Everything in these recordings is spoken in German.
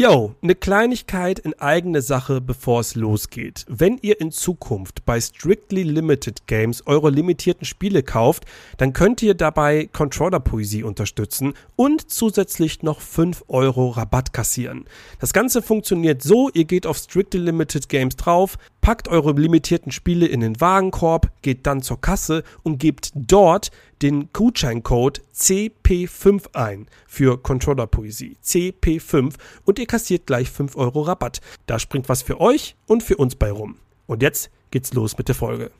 Yo, eine Kleinigkeit in eigene Sache, bevor es losgeht. Wenn ihr in Zukunft bei Strictly Limited Games eure limitierten Spiele kauft, dann könnt ihr dabei Controller-Poesie unterstützen und zusätzlich noch 5 Euro Rabatt kassieren. Das Ganze funktioniert so, ihr geht auf Strictly Limited Games drauf, packt eure limitierten Spiele in den Wagenkorb, geht dann zur Kasse und gebt dort den Gutscheincode CP5 ein für Controller-Poesie. CP5 und ihr kassiert gleich 5 Euro Rabatt. Da springt was für euch und für uns bei rum. Und jetzt geht's los mit der Folge.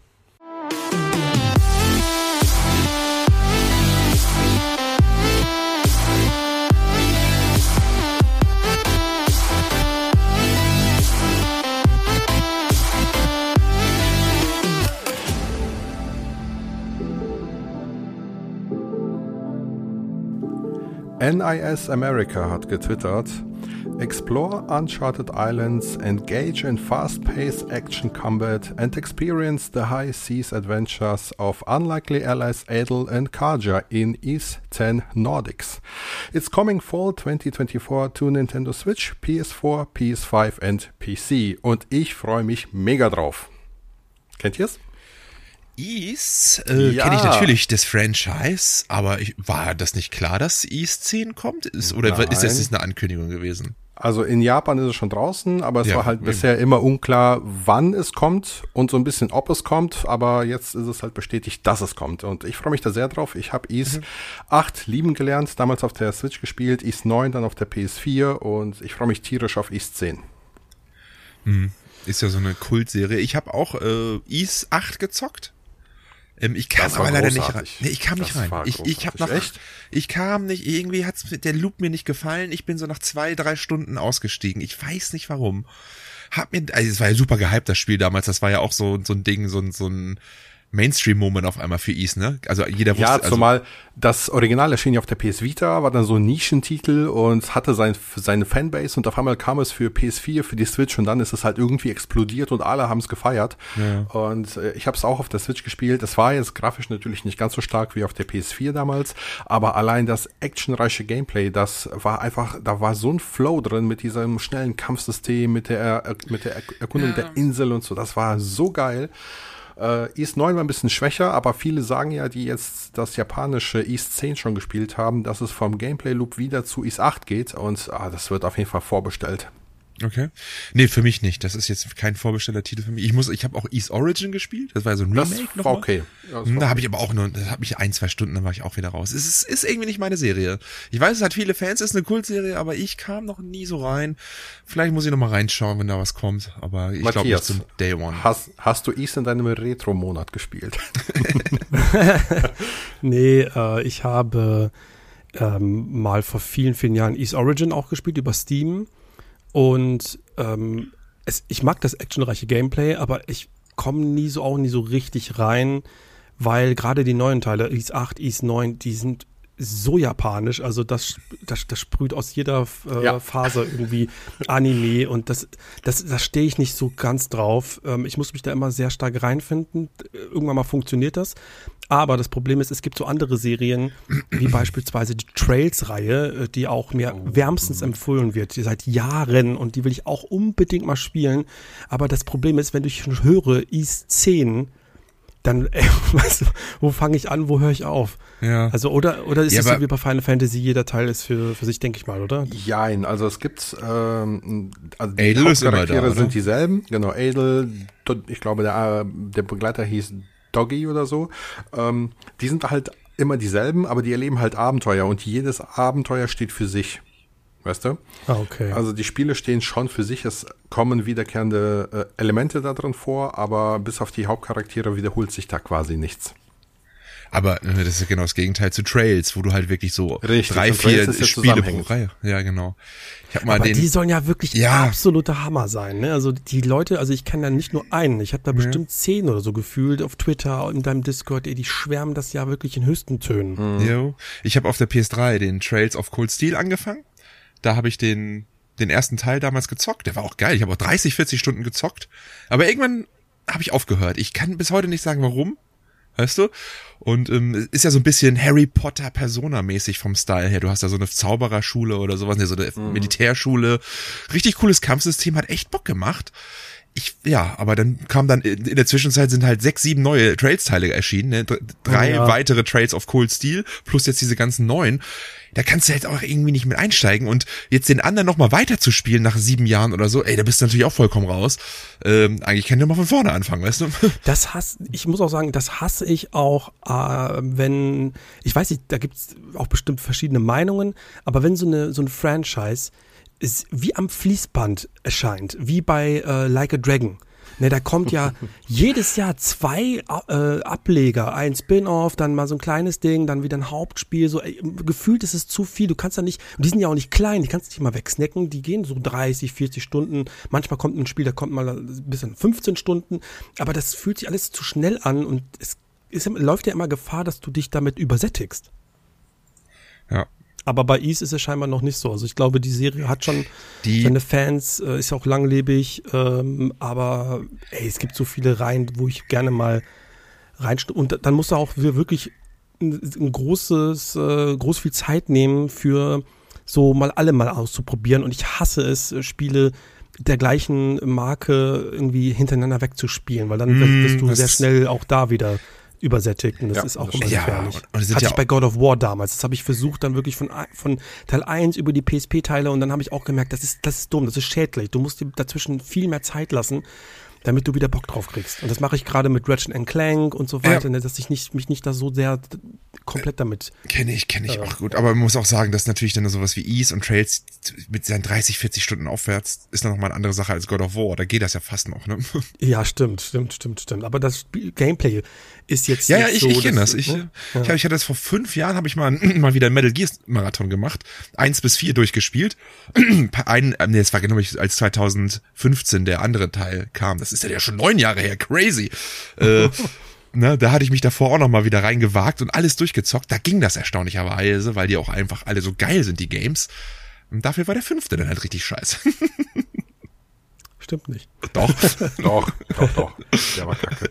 NIS America hat getwittert, Explore uncharted islands, engage in fast-paced action combat and experience the high seas adventures of unlikely allies Adel and Karja in East 10 Nordics. It's coming fall 2024 to Nintendo Switch, PS4, PS5 and PC und ich freue mich mega drauf. Kennt ihr's? Ease äh, ja. kenne ich natürlich das Franchise, aber ich, war das nicht klar, dass Ease 10 kommt? Ist, oder Nein. ist das eine Ankündigung gewesen? Also in Japan ist es schon draußen, aber es ja, war halt eben. bisher immer unklar, wann es kommt und so ein bisschen, ob es kommt. Aber jetzt ist es halt bestätigt, dass es kommt. Und ich freue mich da sehr drauf. Ich habe Ease mhm. 8 lieben gelernt, damals auf der Switch gespielt, Ease 9 dann auf der PS4 und ich freue mich tierisch auf Ease 10. Mhm. Ist ja so eine Kultserie. Ich habe auch äh, Ease 8 gezockt. Ähm, ich kam aber leider nicht rein. Nee, ich kam das nicht rein. Ich, ich habe noch echt. Ich kam nicht. Irgendwie hat's der Loop mir nicht gefallen. Ich bin so nach zwei, drei Stunden ausgestiegen. Ich weiß nicht warum. Hab mir, also es war ja super gehypt das Spiel damals. Das war ja auch so so ein Ding, so ein so ein Mainstream-Moment auf einmal für Ease, ne? Also jeder wusste. Ja, also zumal das Original erschien ja auf der PS Vita, war dann so ein Nischentitel und hatte sein, seine Fanbase und auf einmal kam es für PS4, für die Switch und dann ist es halt irgendwie explodiert und alle haben es gefeiert. Ja. Und äh, ich habe es auch auf der Switch gespielt. Es war jetzt grafisch natürlich nicht ganz so stark wie auf der PS4 damals, aber allein das actionreiche Gameplay, das war einfach, da war so ein Flow drin mit diesem schnellen Kampfsystem, mit der, mit der Erkundung ja. der Insel und so. Das war so geil. Äh, East 9 war ein bisschen schwächer, aber viele sagen ja, die jetzt das japanische East 10 schon gespielt haben, dass es vom Gameplay-Loop wieder zu East 8 geht und ah, das wird auf jeden Fall vorbestellt. Okay. Nee, für mich nicht. Das ist jetzt kein vorbestellter Titel für mich. Ich muss, ich habe auch East Origin gespielt. Das war so ein Remake das war okay. Ja, das da habe ich aber auch nur, das hat mich ein, zwei Stunden, dann war ich auch wieder raus. Es ist, ist irgendwie nicht meine Serie. Ich weiß, es hat viele Fans, ist eine Kultserie, aber ich kam noch nie so rein. Vielleicht muss ich noch mal reinschauen, wenn da was kommt. Aber ich glaube nicht zum Day One. Hast, hast du East in deinem Retro-Monat gespielt? nee, äh, ich habe ähm, mal vor vielen, vielen Jahren East Origin auch gespielt über Steam und ähm, es, ich mag das actionreiche Gameplay, aber ich komme nie so auch nie so richtig rein, weil gerade die neuen Teile, Ease 8, Ease 9, die sind so japanisch, also das, das, das sprüht aus jeder äh, ja. Phase irgendwie Anime und das, das, das stehe ich nicht so ganz drauf. Ähm, ich muss mich da immer sehr stark reinfinden. Irgendwann mal funktioniert das. Aber das Problem ist, es gibt so andere Serien, wie beispielsweise die Trails-Reihe, äh, die auch mir oh. wärmstens empfohlen wird, die seit Jahren und die will ich auch unbedingt mal spielen. Aber das Problem ist, wenn ich höre, East 10, dann, äh, weißt du, wo fange ich an, wo höre ich auf? Ja. Also, oder, oder ist ja, es so wie bei Final Fantasy, jeder Teil ist für, für sich, denke ich mal, oder? Jein, also es gibt, ähm, also die Adel Hauptcharaktere sind dieselben, genau, Adel, ich glaube, der, der Begleiter hieß Doggy oder so, ähm, die sind halt immer dieselben, aber die erleben halt Abenteuer und jedes Abenteuer steht für sich. Weißt du? Ah, okay. Also die Spiele stehen schon für sich. Es kommen wiederkehrende äh, Elemente da drin vor, aber bis auf die Hauptcharaktere wiederholt sich da quasi nichts. Aber äh, das ist genau das Gegenteil zu Trails, wo du halt wirklich so Richtig, drei, vier ja Spiele pro Reihe. Ja, genau. Ich hab mal Aber den, die sollen ja wirklich ja. absoluter Hammer sein. Ne? Also die Leute, also ich kenne da nicht nur einen, ich habe da bestimmt zehn oder so gefühlt auf Twitter, in deinem Discord, ey, die schwärmen das ja wirklich in höchsten Tönen. Mhm. Jo. Ich habe auf der PS3 den Trails of Cold Steel angefangen da habe ich den, den ersten Teil damals gezockt. Der war auch geil. Ich habe auch 30, 40 Stunden gezockt. Aber irgendwann habe ich aufgehört. Ich kann bis heute nicht sagen, warum. weißt du? Und ähm, ist ja so ein bisschen Harry Potter Persona-mäßig vom Style her. Du hast da so eine Zaubererschule oder sowas, ne, so eine mhm. Militärschule. Richtig cooles Kampfsystem, hat echt Bock gemacht ich, ja, aber dann kam dann, in der Zwischenzeit sind halt sechs, sieben neue Trails-Teile erschienen, ne? drei ja. weitere Trails of Cold Steel, plus jetzt diese ganzen neuen. Da kannst du halt auch irgendwie nicht mit einsteigen und jetzt den anderen nochmal weiter zu spielen nach sieben Jahren oder so, ey, da bist du natürlich auch vollkommen raus. Ähm, eigentlich kann du mal von vorne anfangen, weißt du? Das hasse, ich muss auch sagen, das hasse ich auch, äh, wenn, ich weiß nicht, da gibt's auch bestimmt verschiedene Meinungen, aber wenn so eine, so ein Franchise ist wie am Fließband erscheint, wie bei äh, Like a Dragon. Ne, da kommt ja jedes Jahr zwei äh, Ableger, ein Spin-off, dann mal so ein kleines Ding, dann wieder ein Hauptspiel. So ey, gefühlt ist es zu viel. Du kannst ja nicht, die sind ja auch nicht klein, die kannst du nicht mal wegsnacken. Die gehen so 30, 40 Stunden. Manchmal kommt ein Spiel, da kommt mal ein bisschen 15 Stunden. Aber das fühlt sich alles zu schnell an und es ist, läuft ja immer Gefahr, dass du dich damit übersättigst. Ja, aber bei Ease ist es scheinbar noch nicht so. Also ich glaube, die Serie hat schon die, seine Fans, äh, ist ja auch langlebig, ähm, aber ey, es gibt so viele Reihen, wo ich gerne mal rein und dann musst du auch wirklich ein, ein großes, äh, groß viel Zeit nehmen für so mal alle mal auszuprobieren. Und ich hasse es, äh, Spiele der gleichen Marke irgendwie hintereinander wegzuspielen, weil dann mm, bist du sehr schnell auch da wieder übersättigt und das ja, ist auch immer ja, gefährlich. Und, und Hatte ja ich bei God of War damals. Das habe ich versucht dann wirklich von, von Teil 1 über die PSP-Teile und dann habe ich auch gemerkt, das ist, das ist dumm, das ist schädlich. Du musst dir dazwischen viel mehr Zeit lassen, damit du wieder Bock drauf kriegst. Und das mache ich gerade mit Ratchet Clank und so weiter, ja. ne, dass ich nicht, mich nicht da so sehr komplett damit. Kenne ich, kenne ich äh, auch gut. Aber man muss auch sagen, dass natürlich dann sowas wie Ease und Trails mit seinen 30, 40 Stunden aufwärts ist dann nochmal eine andere Sache als God of War. Da geht das ja fast noch, ne? Ja, stimmt, stimmt, stimmt, stimmt. Aber das Gameplay ist jetzt ja, ja, ich, so, ich kenne das. Ich, ne? ja. ich, hab, ich hatte das vor fünf Jahren, habe ich mal mal wieder Metal Gear Marathon gemacht, eins bis vier durchgespielt. Ein, äh, nee, das war genau als 2015 der andere Teil kam. Das ist ja schon neun Jahre her, crazy. äh, ne, da hatte ich mich davor auch noch mal wieder reingewagt und alles durchgezockt. Da ging das erstaunlicherweise, weil die auch einfach alle so geil sind, die Games. Und dafür war der fünfte dann halt richtig scheiße. Stimmt nicht. Doch, doch, doch, doch. Der war kacke.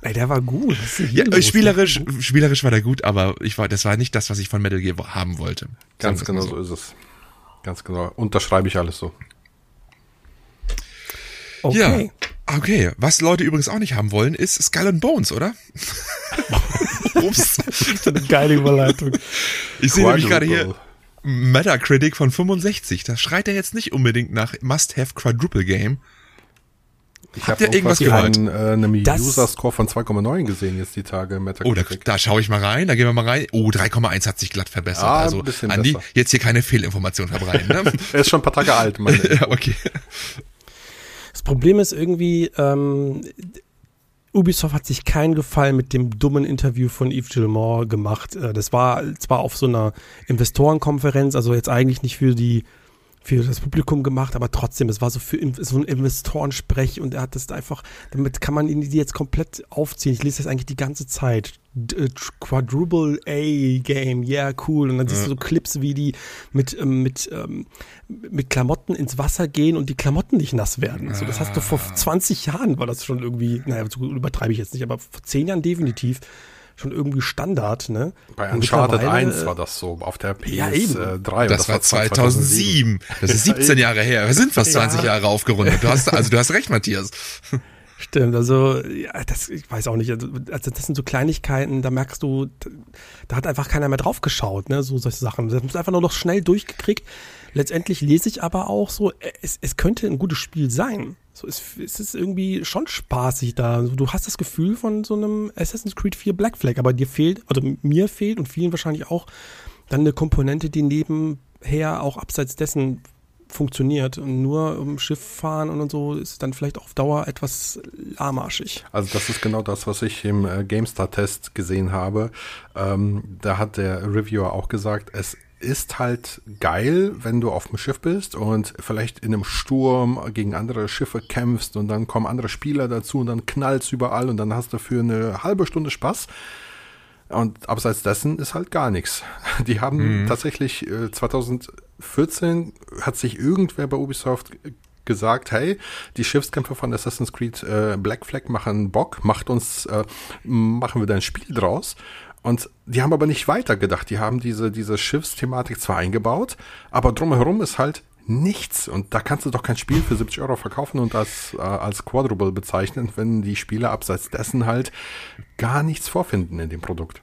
Ey, der war gut. Ja, spielerisch, spielerisch war der gut, aber ich war, das war nicht das, was ich von Metal Gear haben wollte. Ganz genau so. so ist es. Ganz genau. Unterschreibe ich alles so. Okay. Ja, okay. Was Leute übrigens auch nicht haben wollen, ist Skull and Bones, oder? Ups. das ist eine geile Überleitung. Ich sehe nämlich gerade hier Metacritic von 65. Das schreit ja jetzt nicht unbedingt nach Must-Have Quadruple Game. Ich habe irgendwas gehört? Einen, äh, einen User-Score von 2,9 gesehen jetzt die Tage. Metacritic. Oh, da, da schaue ich mal rein, da gehen wir mal rein. Oh, 3,1 hat sich glatt verbessert. Ah, also, Andi, besser. jetzt hier keine Fehlinformation verbreiten. Ne? er ist schon ein paar Tage alt, meine ja, okay. Das Problem ist irgendwie, ähm, Ubisoft hat sich keinen Gefallen mit dem dummen Interview von Yves Gilmore gemacht. Äh, das war zwar auf so einer Investorenkonferenz, also jetzt eigentlich nicht für die für das Publikum gemacht, aber trotzdem, es war so für so ein Investorensprech und er hat das einfach, damit kann man ihn die jetzt komplett aufziehen. Ich lese das eigentlich die ganze Zeit. Äh, Quadruple A Game, yeah, cool. Und dann siehst du so Clips, wie die mit, ähm, mit, ähm, mit Klamotten ins Wasser gehen und die Klamotten nicht nass werden. So, das hast du vor 20 ah. Jahren war das schon irgendwie, naja, so übertreibe ich jetzt nicht, aber vor 10 Jahren definitiv schon irgendwie Standard, ne? Bei Uncharted 1 war das so, auf der PS3. Ja, eben. Das, das war 2007. 2007. Das ist 17 Jahre her. Wir sind fast 20 ja. Jahre aufgerundet. Du hast, also du hast recht, Matthias. Stimmt, also ja, das, ich weiß auch nicht, also, also das sind so Kleinigkeiten, da merkst du, da hat einfach keiner mehr drauf geschaut, ne, so solche Sachen. Das ist einfach nur noch schnell durchgekriegt. Letztendlich lese ich aber auch so, es, es könnte ein gutes Spiel sein. So, es, es ist irgendwie schon spaßig da. Also, du hast das Gefühl von so einem Assassin's Creed 4 Black Flag, aber dir fehlt, oder mir fehlt und vielen wahrscheinlich auch, dann eine Komponente, die nebenher auch abseits dessen funktioniert. Und nur um Schiff fahren und so ist dann vielleicht auf Dauer etwas lahmarschig. Also das ist genau das, was ich im äh, GameStar-Test gesehen habe. Ähm, da hat der Reviewer auch gesagt, es ist halt geil, wenn du auf dem Schiff bist und vielleicht in einem Sturm gegen andere Schiffe kämpfst und dann kommen andere Spieler dazu und dann knallt's überall und dann hast du für eine halbe Stunde Spaß. Und abseits dessen ist halt gar nichts. Die haben mhm. tatsächlich äh, 2014 hat sich irgendwer bei Ubisoft gesagt, hey, die Schiffskämpfe von Assassin's Creed äh, Black Flag machen Bock, macht uns, äh, machen wir da ein Spiel draus. Und die haben aber nicht weitergedacht. Die haben diese, diese Schiffsthematik zwar eingebaut, aber drumherum ist halt nichts. Und da kannst du doch kein Spiel für 70 Euro verkaufen und das äh, als Quadruple bezeichnen, wenn die Spieler abseits dessen halt gar nichts vorfinden in dem Produkt.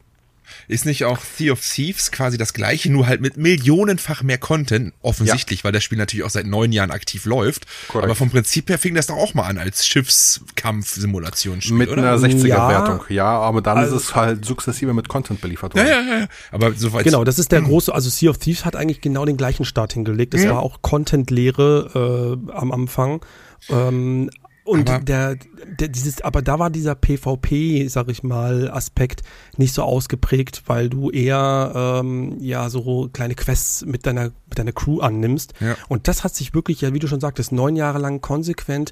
Ist nicht auch Sea of Thieves quasi das gleiche, nur halt mit millionenfach mehr Content, offensichtlich, ja. weil das Spiel natürlich auch seit neun Jahren aktiv läuft. Korrekt. Aber vom Prinzip her fing das doch auch mal an als Schiffskampf-Simulationsspiel, Mit oder? einer 60er-Wertung, ja. ja, aber dann also, ist es halt sukzessive mit Content beliefert worden. Ja, ja, ja. Aber soweit. Genau, das ist der große, also Sea of Thieves hat eigentlich genau den gleichen Start hingelegt. Es ja. war auch Content-Lehre äh, am Anfang. Ähm, und aber der, der, dieses, aber da war dieser PvP, sag ich mal, Aspekt nicht so ausgeprägt, weil du eher ähm, ja so kleine Quests mit deiner mit deiner Crew annimmst. Ja. Und das hat sich wirklich, ja, wie du schon sagtest, neun Jahre lang konsequent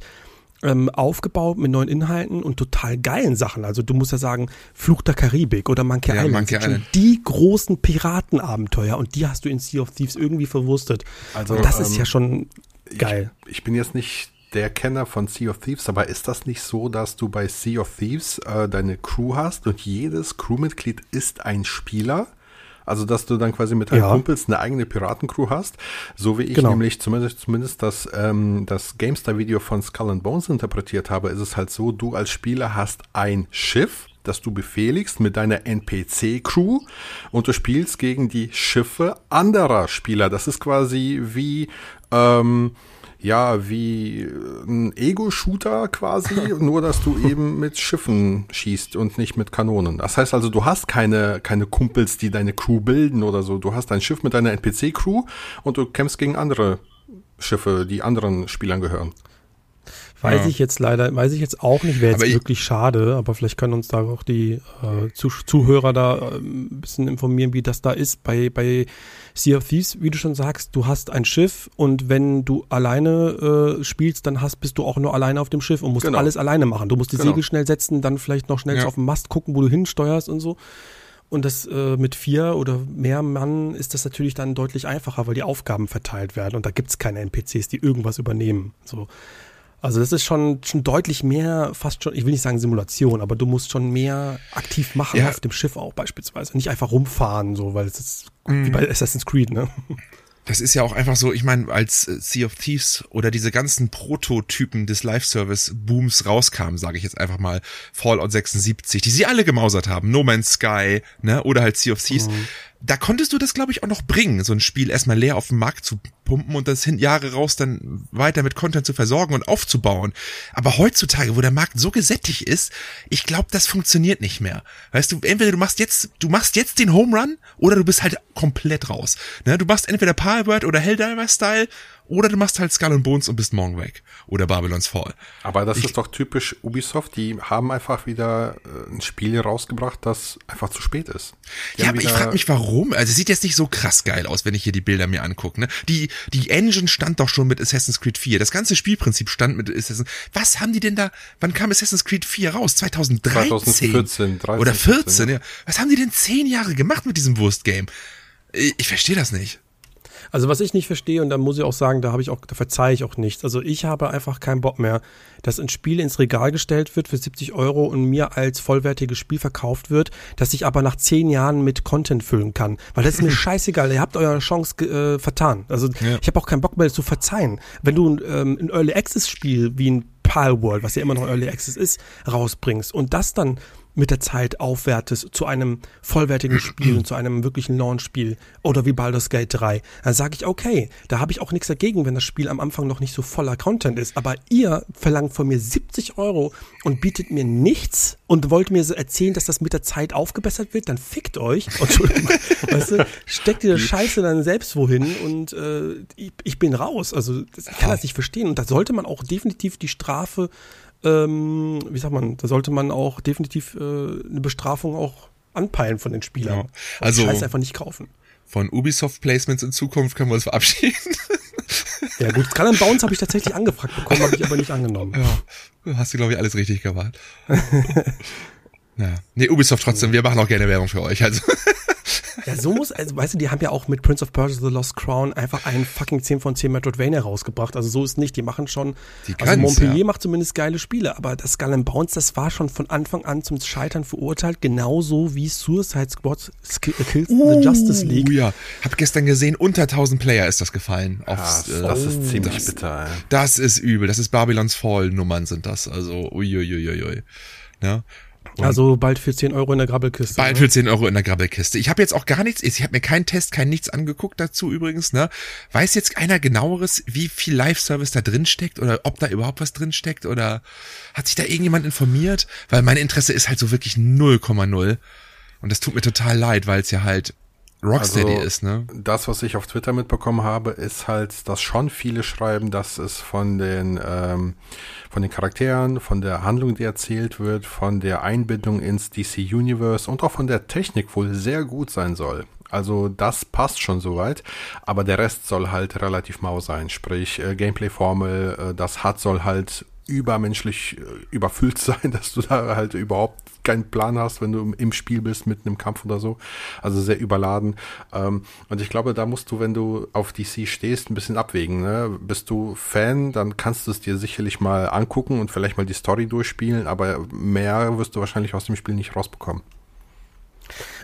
ähm, aufgebaut mit neuen Inhalten und total geilen Sachen. Also du musst ja sagen, Fluch der Karibik oder Monkey ja, Island Monkey sind Island. die großen Piratenabenteuer und die hast du in Sea of Thieves irgendwie verwurstet. Also und das ähm, ist ja schon geil. Ich, ich bin jetzt nicht der Kenner von Sea of Thieves, aber ist das nicht so, dass du bei Sea of Thieves äh, deine Crew hast und jedes Crewmitglied ist ein Spieler? Also, dass du dann quasi mit deinen ja. Kumpels eine eigene Piratencrew hast, so wie ich genau. nämlich zumindest, zumindest das, ähm, das GameStar-Video von Skull and Bones interpretiert habe, ist es halt so, du als Spieler hast ein Schiff, das du befehligst mit deiner NPC-Crew und du spielst gegen die Schiffe anderer Spieler. Das ist quasi wie ähm, ja, wie ein Ego-Shooter quasi, nur dass du eben mit Schiffen schießt und nicht mit Kanonen. Das heißt also, du hast keine, keine Kumpels, die deine Crew bilden oder so. Du hast ein Schiff mit deiner NPC-Crew und du kämpfst gegen andere Schiffe, die anderen Spielern gehören. Weiß ja. ich jetzt leider, weiß ich jetzt auch nicht, wäre jetzt ich, wirklich schade, aber vielleicht können uns da auch die äh, Zuhörer da äh, ein bisschen informieren, wie das da ist. Bei, bei Sea of Thieves, wie du schon sagst, du hast ein Schiff und wenn du alleine äh, spielst, dann hast, bist du auch nur alleine auf dem Schiff und musst genau. alles alleine machen. Du musst die genau. Segel schnell setzen, dann vielleicht noch schnell ja. auf den Mast gucken, wo du hinsteuerst und so. Und das äh, mit vier oder mehr Mann ist das natürlich dann deutlich einfacher, weil die Aufgaben verteilt werden und da gibt's keine NPCs, die irgendwas übernehmen. So. Also das ist schon, schon deutlich mehr, fast schon, ich will nicht sagen Simulation, aber du musst schon mehr aktiv machen ja. auf dem Schiff auch beispielsweise. Nicht einfach rumfahren, so, weil es ist mhm. wie bei Assassin's Creed, ne? Das ist ja auch einfach so, ich meine, als äh, Sea of Thieves oder diese ganzen Prototypen des Live-Service-Booms rauskamen, sage ich jetzt einfach mal, Fallout 76, die sie alle gemausert haben, No Man's Sky, ne, oder halt Sea of Thieves, mhm da konntest du das, glaube ich, auch noch bringen, so ein Spiel erstmal leer auf den Markt zu pumpen und das hin Jahre raus dann weiter mit Content zu versorgen und aufzubauen. Aber heutzutage, wo der Markt so gesättigt ist, ich glaube, das funktioniert nicht mehr. Weißt du, entweder du machst jetzt, du machst jetzt den Home Run oder du bist halt komplett raus. Ne? Du machst entweder Palworld oder Helldiver Style oder du machst halt Skull and Bones und bist morgen weg. Oder Babylon's Fall. Aber das ich, ist doch typisch Ubisoft. Die haben einfach wieder äh, ein Spiel rausgebracht, das einfach zu spät ist. Die ja, aber ich frage mich warum. Also es sieht jetzt nicht so krass geil aus, wenn ich hier die Bilder mir angucke. Ne? Die, die Engine stand doch schon mit Assassin's Creed 4. Das ganze Spielprinzip stand mit Assassin's Was haben die denn da, wann kam Assassin's Creed 4 raus? 2013? 2014. 13, Oder 14, 14 ja. Was haben die denn zehn Jahre gemacht mit diesem Wurstgame? Ich, ich verstehe das nicht. Also was ich nicht verstehe, und da muss ich auch sagen, da habe ich auch, da verzeihe ich auch nichts. Also ich habe einfach keinen Bock mehr, dass ein Spiel ins Regal gestellt wird für 70 Euro und mir als vollwertiges Spiel verkauft wird, das ich aber nach zehn Jahren mit Content füllen kann. Weil das ist mir scheißegal, ihr habt eure Chance äh, vertan. Also ja. ich habe auch keinen Bock mehr, das zu verzeihen. Wenn du ähm, ein Early Access Spiel wie ein Palworld, was ja immer noch Early Access ist, rausbringst und das dann mit der Zeit aufwertest zu einem vollwertigen Spiel und zu einem wirklichen Launch-Spiel oder wie Baldur's Gate 3, dann sage ich, okay, da habe ich auch nichts dagegen, wenn das Spiel am Anfang noch nicht so voller Content ist. Aber ihr verlangt von mir 70 Euro und bietet mir nichts und wollt mir so erzählen, dass das mit der Zeit aufgebessert wird, dann fickt euch. Entschuldigung, weißt du, steckt ihr Scheiße dann selbst wohin und äh, ich, ich bin raus. Also ich kann das nicht verstehen. Und da sollte man auch definitiv die Strafe ähm, wie sagt man, da sollte man auch definitiv äh, eine Bestrafung auch anpeilen von den Spielern. Ja. Also Scheiß einfach nicht kaufen. Von Ubisoft Placements in Zukunft können wir uns verabschieden. Ja gut, Skull Bounce habe ich tatsächlich angefragt bekommen, habe ich aber nicht angenommen. Ja, hast du glaube ich alles richtig gemacht. ja. Nee, Ubisoft trotzdem, wir machen auch gerne Werbung für euch. Also Ja, so muss, also weißt du, die haben ja auch mit Prince of Persia The Lost Crown einfach einen fucking 10 von 10 Metroidvania rausgebracht. Also so ist nicht, die machen schon, die also Montpellier ja. macht zumindest geile Spiele, aber das Skull and Bounce, das war schon von Anfang an zum Scheitern verurteilt, genauso wie Suicide Squad Kills uh, the Justice League. Oh ja, hab gestern gesehen, unter 1000 Player ist das gefallen. Aufs, ja, das äh, ist ziemlich das, bitter. Ey. Das ist übel, das ist Babylons Fall Nummern sind das, also uiuiuiui. Ja, und also bald für 10 Euro in der Grabbelkiste. Bald ne? für 10 Euro in der Grabbelkiste. Ich habe jetzt auch gar nichts, ich habe mir keinen Test, kein nichts angeguckt dazu übrigens. Ne? Weiß jetzt einer genaueres, wie viel Live-Service da drin steckt oder ob da überhaupt was drin steckt oder hat sich da irgendjemand informiert? Weil mein Interesse ist halt so wirklich 0,0. Und das tut mir total leid, weil es ja halt Rocksteady also, ist, ne? Das, was ich auf Twitter mitbekommen habe, ist halt, dass schon viele schreiben, dass es von den, ähm, von den Charakteren, von der Handlung, die erzählt wird, von der Einbindung ins DC Universe und auch von der Technik wohl sehr gut sein soll. Also das passt schon soweit, aber der Rest soll halt relativ mau sein. Sprich, äh, Gameplay-Formel, äh, das hat soll halt übermenschlich äh, überfüllt sein, dass du da halt überhaupt keinen Plan hast, wenn du im Spiel bist, mitten im Kampf oder so. Also sehr überladen. Ähm, und ich glaube, da musst du, wenn du auf DC stehst, ein bisschen abwägen. Ne? Bist du Fan, dann kannst du es dir sicherlich mal angucken und vielleicht mal die Story durchspielen, aber mehr wirst du wahrscheinlich aus dem Spiel nicht rausbekommen.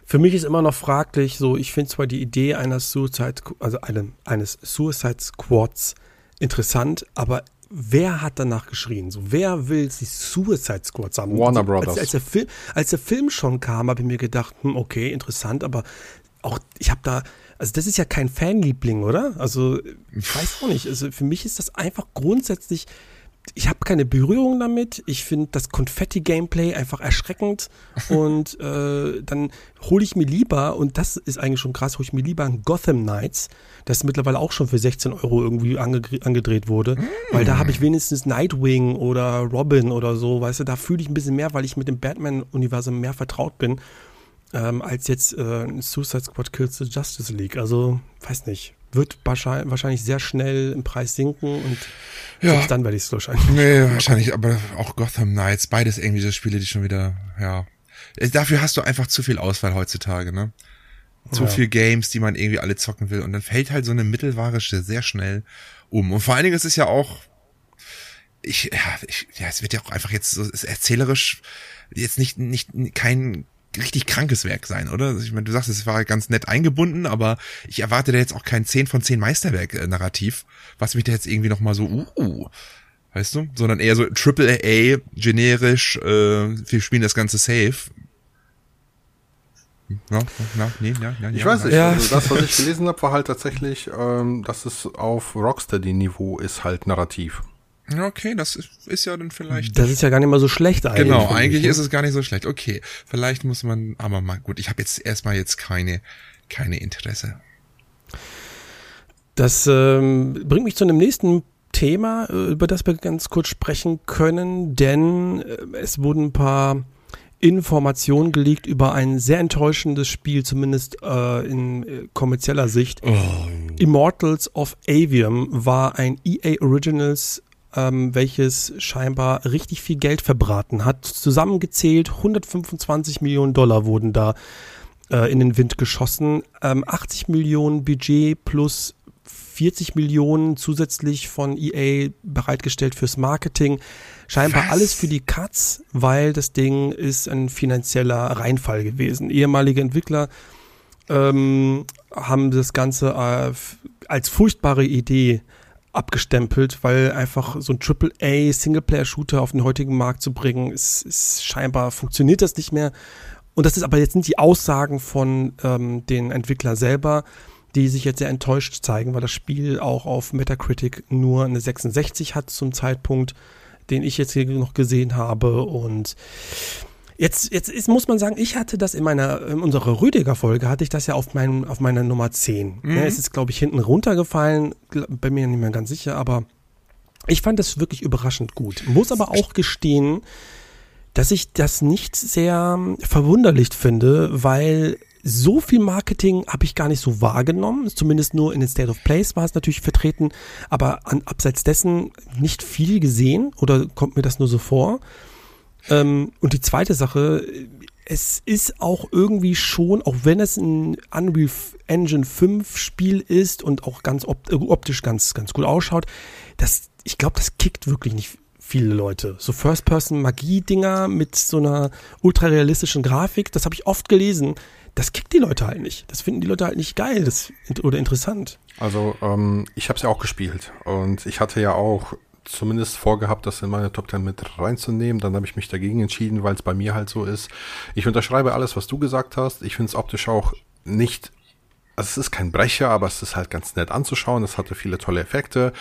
Für mich ist immer noch fraglich, so ich finde zwar die Idee einer Suicide, also eine, eines Suicide Squads interessant, aber wer hat danach geschrien? So, wer will die Suicide Squad haben? Warner Brothers. Als, als, der Film, als der Film schon kam, habe ich mir gedacht, hm, okay, interessant, aber auch, ich habe da, also das ist ja kein Fanliebling, oder? Also, ich weiß auch nicht. Also für mich ist das einfach grundsätzlich ich habe keine Berührung damit. Ich finde das Konfetti-Gameplay einfach erschreckend. und äh, dann hole ich mir lieber, und das ist eigentlich schon krass, hole ich mir lieber ein Gotham Knights, das mittlerweile auch schon für 16 Euro irgendwie ange angedreht wurde. Mm. Weil da habe ich wenigstens Nightwing oder Robin oder so, weißt du, da fühle ich ein bisschen mehr, weil ich mit dem Batman-Universum mehr vertraut bin. Ähm, als jetzt äh, Suicide Squad Kills the Justice League. Also, weiß nicht wird wahrscheinlich sehr schnell im Preis sinken und ja. dann werde ich es wahrscheinlich. Nee, wahrscheinlich, aber auch Gotham Knights, beides irgendwie so Spiele, die schon wieder, ja. Dafür hast du einfach zu viel Auswahl heutzutage, ne? Zu ja. viel Games, die man irgendwie alle zocken will und dann fällt halt so eine Mittelware sehr schnell um. Und vor allen Dingen ist es ja auch, ich, ja, ich, ja, es wird ja auch einfach jetzt so, ist erzählerisch jetzt nicht, nicht, kein richtig krankes Werk sein, oder? Ich meine, du sagst, es war ganz nett eingebunden, aber ich erwarte da jetzt auch kein 10 von 10 Meisterwerk-Narrativ, was mich da jetzt irgendwie nochmal so, uh, weißt du? Sondern eher so Triple A, generisch, äh, wir spielen das Ganze safe. Ja, ja, nee, ja, ja, ich ja, weiß nicht, ja. also das, was ich gelesen habe, war halt tatsächlich, ähm, dass es auf Rocksteady-Niveau ist halt narrativ. Okay, das ist, ja dann vielleicht. Das ist ja gar nicht mal so schlecht eigentlich. Genau, eigentlich ne? ist es gar nicht so schlecht. Okay, vielleicht muss man, aber mal gut, ich habe jetzt erstmal jetzt keine, keine Interesse. Das ähm, bringt mich zu einem nächsten Thema, äh, über das wir ganz kurz sprechen können, denn äh, es wurden ein paar Informationen geleakt über ein sehr enttäuschendes Spiel, zumindest äh, in äh, kommerzieller Sicht. Oh. Immortals of Avium war ein EA Originals ähm, welches scheinbar richtig viel Geld verbraten hat. Zusammengezählt 125 Millionen Dollar wurden da äh, in den Wind geschossen. Ähm, 80 Millionen Budget plus 40 Millionen zusätzlich von EA bereitgestellt fürs Marketing. Scheinbar Was? alles für die Cuts, weil das Ding ist ein finanzieller Reinfall gewesen. Ehemalige Entwickler ähm, haben das Ganze äh, als furchtbare Idee abgestempelt, weil einfach so ein AAA Singleplayer-Shooter auf den heutigen Markt zu bringen, ist, ist scheinbar funktioniert das nicht mehr. Und das ist aber jetzt nicht die Aussagen von ähm, den Entwicklern selber, die sich jetzt sehr enttäuscht zeigen, weil das Spiel auch auf Metacritic nur eine 66 hat zum Zeitpunkt, den ich jetzt hier noch gesehen habe. Und Jetzt, jetzt ist, muss man sagen, ich hatte das in meiner, in unserer Rüdiger-Folge hatte ich das ja auf, meinem, auf meiner Nummer 10. Mhm. Ja, es ist, glaube ich, hinten runtergefallen, bei mir nicht mehr ganz sicher, aber ich fand das wirklich überraschend gut. Muss aber auch gestehen, dass ich das nicht sehr verwunderlich finde, weil so viel Marketing habe ich gar nicht so wahrgenommen. Zumindest nur in den State of Place war es natürlich vertreten, aber an, abseits dessen nicht viel gesehen oder kommt mir das nur so vor? Ähm, und die zweite Sache, es ist auch irgendwie schon, auch wenn es ein Unreal Engine 5 Spiel ist und auch ganz optisch ganz, ganz gut ausschaut, das, ich glaube, das kickt wirklich nicht viele Leute. So First-Person-Magie-Dinger mit so einer ultrarealistischen Grafik, das habe ich oft gelesen. Das kickt die Leute halt nicht. Das finden die Leute halt nicht geil das, oder interessant. Also ähm, ich habe es ja auch gespielt und ich hatte ja auch zumindest vorgehabt, das in meine Top 10 mit reinzunehmen. Dann habe ich mich dagegen entschieden, weil es bei mir halt so ist. Ich unterschreibe alles, was du gesagt hast. Ich finde es optisch auch nicht also es ist kein Brecher, aber es ist halt ganz nett anzuschauen. Es hatte viele tolle Effekte.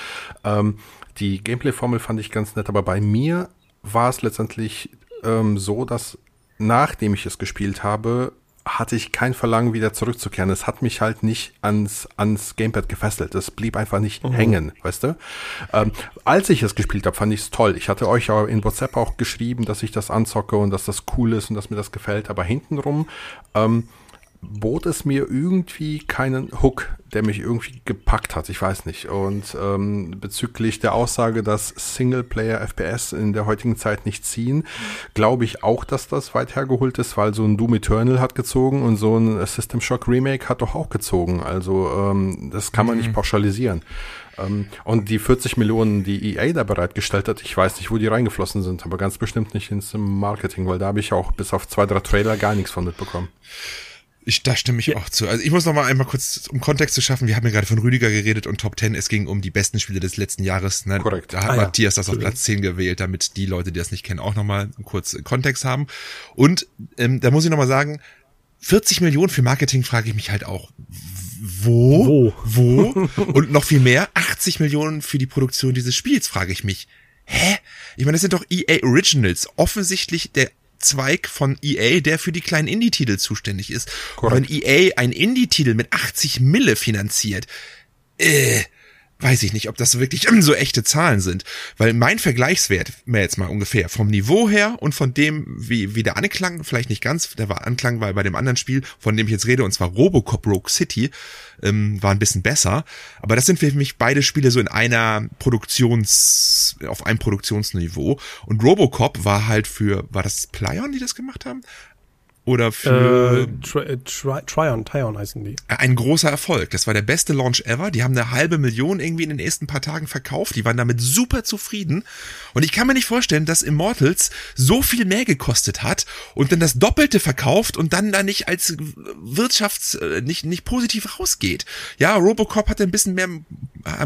Ähm, die Gameplay-Formel fand ich ganz nett, aber bei mir war es letztendlich ähm, so, dass nachdem ich es gespielt habe, hatte ich kein Verlangen, wieder zurückzukehren. Es hat mich halt nicht ans, ans Gamepad gefesselt. Es blieb einfach nicht mhm. hängen, weißt du? Ähm, als ich es gespielt habe, fand ich es toll. Ich hatte euch ja in WhatsApp auch geschrieben, dass ich das anzocke und dass das cool ist und dass mir das gefällt. Aber hintenrum ähm, bot es mir irgendwie keinen Hook, der mich irgendwie gepackt hat. Ich weiß nicht. Und ähm, bezüglich der Aussage, dass Singleplayer-FPS in der heutigen Zeit nicht ziehen, glaube ich auch, dass das weit hergeholt ist, weil so ein Doom Eternal hat gezogen und so ein System Shock Remake hat doch auch gezogen. Also ähm, das kann man mhm. nicht pauschalisieren. Ähm, und die 40 Millionen, die EA da bereitgestellt hat, ich weiß nicht, wo die reingeflossen sind, aber ganz bestimmt nicht ins Marketing, weil da habe ich auch bis auf zwei, drei Trailer gar nichts von mitbekommen. Ich, da stimme ich ja. auch zu. Also ich muss noch mal einmal kurz, um Kontext zu schaffen, wir haben ja gerade von Rüdiger geredet und Top 10, es ging um die besten Spiele des letzten Jahres. Ne? Korrekt. Da hat ah, Matthias ja. das auf Platz 10 gewählt, damit die Leute, die das nicht kennen, auch noch mal kurz Kontext haben. Und ähm, da muss ich noch mal sagen, 40 Millionen für Marketing frage ich mich halt auch. Wo? Wo? Wo? und noch viel mehr, 80 Millionen für die Produktion dieses Spiels, frage ich mich. Hä? Ich meine, das sind doch EA Originals. Offensichtlich der Zweig von EA, der für die kleinen Indie-Titel zuständig ist. Wenn EA ein Indie-Titel mit 80 Mille finanziert, äh, weiß ich nicht, ob das wirklich so echte Zahlen sind. Weil mein Vergleichswert, mehr jetzt mal ungefähr, vom Niveau her und von dem, wie, wie der Anklang, vielleicht nicht ganz, der war Anklang, weil bei dem anderen Spiel, von dem ich jetzt rede, und zwar Robocop Rogue City, ähm, war ein bisschen besser. Aber das sind für mich beide Spiele so in einer Produktions, auf einem Produktionsniveau. Und Robocop war halt für, war das Plyon, die das gemacht haben? Oder für äh, Tri äh, Tri Tryon, Tryon heißen die. Ein großer Erfolg. Das war der beste Launch ever. Die haben eine halbe Million irgendwie in den ersten paar Tagen verkauft. Die waren damit super zufrieden. Und ich kann mir nicht vorstellen, dass Immortals so viel mehr gekostet hat und dann das Doppelte verkauft und dann da nicht als Wirtschafts äh, nicht nicht positiv rausgeht. Ja, Robocop hatte ein bisschen mehr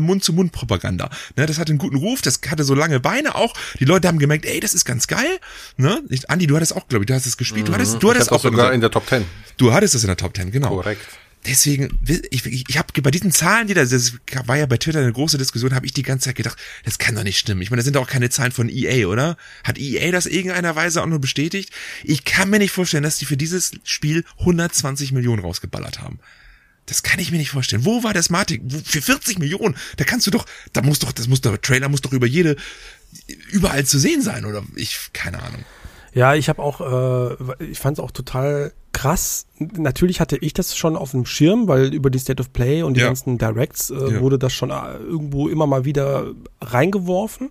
Mund-zu-Mund-Propaganda. Ne, das hatte einen guten Ruf. Das hatte so lange Beine auch. Die Leute haben gemerkt, ey, das ist ganz geil. Ne? Andi, du hattest auch, glaube ich, du hast es gespielt. Du hattest, du hattest auch sogar in der Top 10. Du hattest es in der Top 10, genau. Korrekt. Deswegen, ich, ich, habe bei diesen Zahlen, die da, das war ja bei Twitter eine große Diskussion, habe ich die ganze Zeit gedacht, das kann doch nicht stimmen. Ich meine, das sind doch auch keine Zahlen von EA, oder? Hat EA das irgendeiner Weise auch nur bestätigt? Ich kann mir nicht vorstellen, dass die für dieses Spiel 120 Millionen rausgeballert haben. Das kann ich mir nicht vorstellen. Wo war der Smartic? Für 40 Millionen? Da kannst du doch, da muss doch, das muss der Trailer muss doch über jede, überall zu sehen sein, oder? Ich, keine Ahnung. Ja, ich habe auch, äh, ich fand es auch total krass. Natürlich hatte ich das schon auf dem Schirm, weil über die State of Play und die ja. ganzen Directs äh, ja. wurde das schon äh, irgendwo immer mal wieder reingeworfen.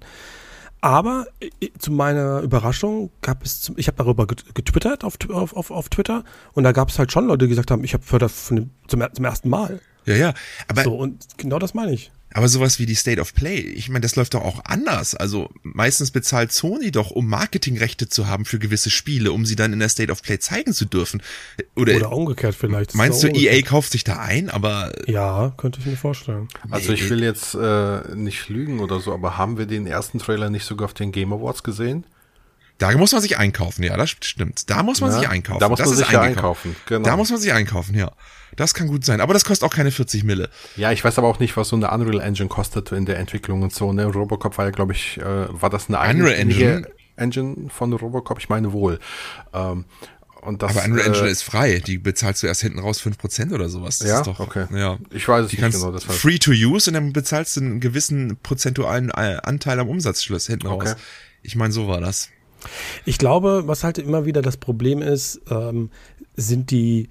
Aber äh, zu meiner Überraschung gab es, ich habe darüber getwittert auf, auf, auf Twitter und da gab es halt schon Leute, die gesagt haben, ich habe das zum, zum ersten Mal. Ja, ja. Aber so, und genau das meine ich. Aber sowas wie die State of Play, ich meine, das läuft doch auch anders. Also meistens bezahlt Sony doch, um Marketingrechte zu haben für gewisse Spiele, um sie dann in der State of Play zeigen zu dürfen. Oder, Oder umgekehrt vielleicht. Meinst du, EA kauft sich da ein, aber. Ja, könnte ich mir vorstellen. Also ich will jetzt äh, nicht lügen oder so, aber haben wir den ersten Trailer nicht sogar auf den Game Awards gesehen? Da muss man sich einkaufen, ja, das stimmt. Da muss man ja, sich einkaufen. Da muss das man sich einkaufen, genau. Da muss man sich einkaufen, ja. Das kann gut sein. Aber das kostet auch keine 40 Mille. Ja, ich weiß aber auch nicht, was so eine Unreal Engine kostet in der Entwicklung und so. Ne? Robocop war ja, glaube ich, äh, war das eine Unreal Engine? Engine von Robocop? Ich meine wohl. Ähm, und das, aber Unreal Engine äh, ist frei. Die bezahlst du erst hinten raus 5% oder sowas. Das ja, ist doch, okay. Ja. Ich weiß es die nicht genau. Das heißt. free to use und dann bezahlst du einen gewissen prozentualen äh, Anteil am Umsatzschluss hinten okay. raus. Ich meine, so war das. Ich glaube, was halt immer wieder das Problem ist, ähm, sind die,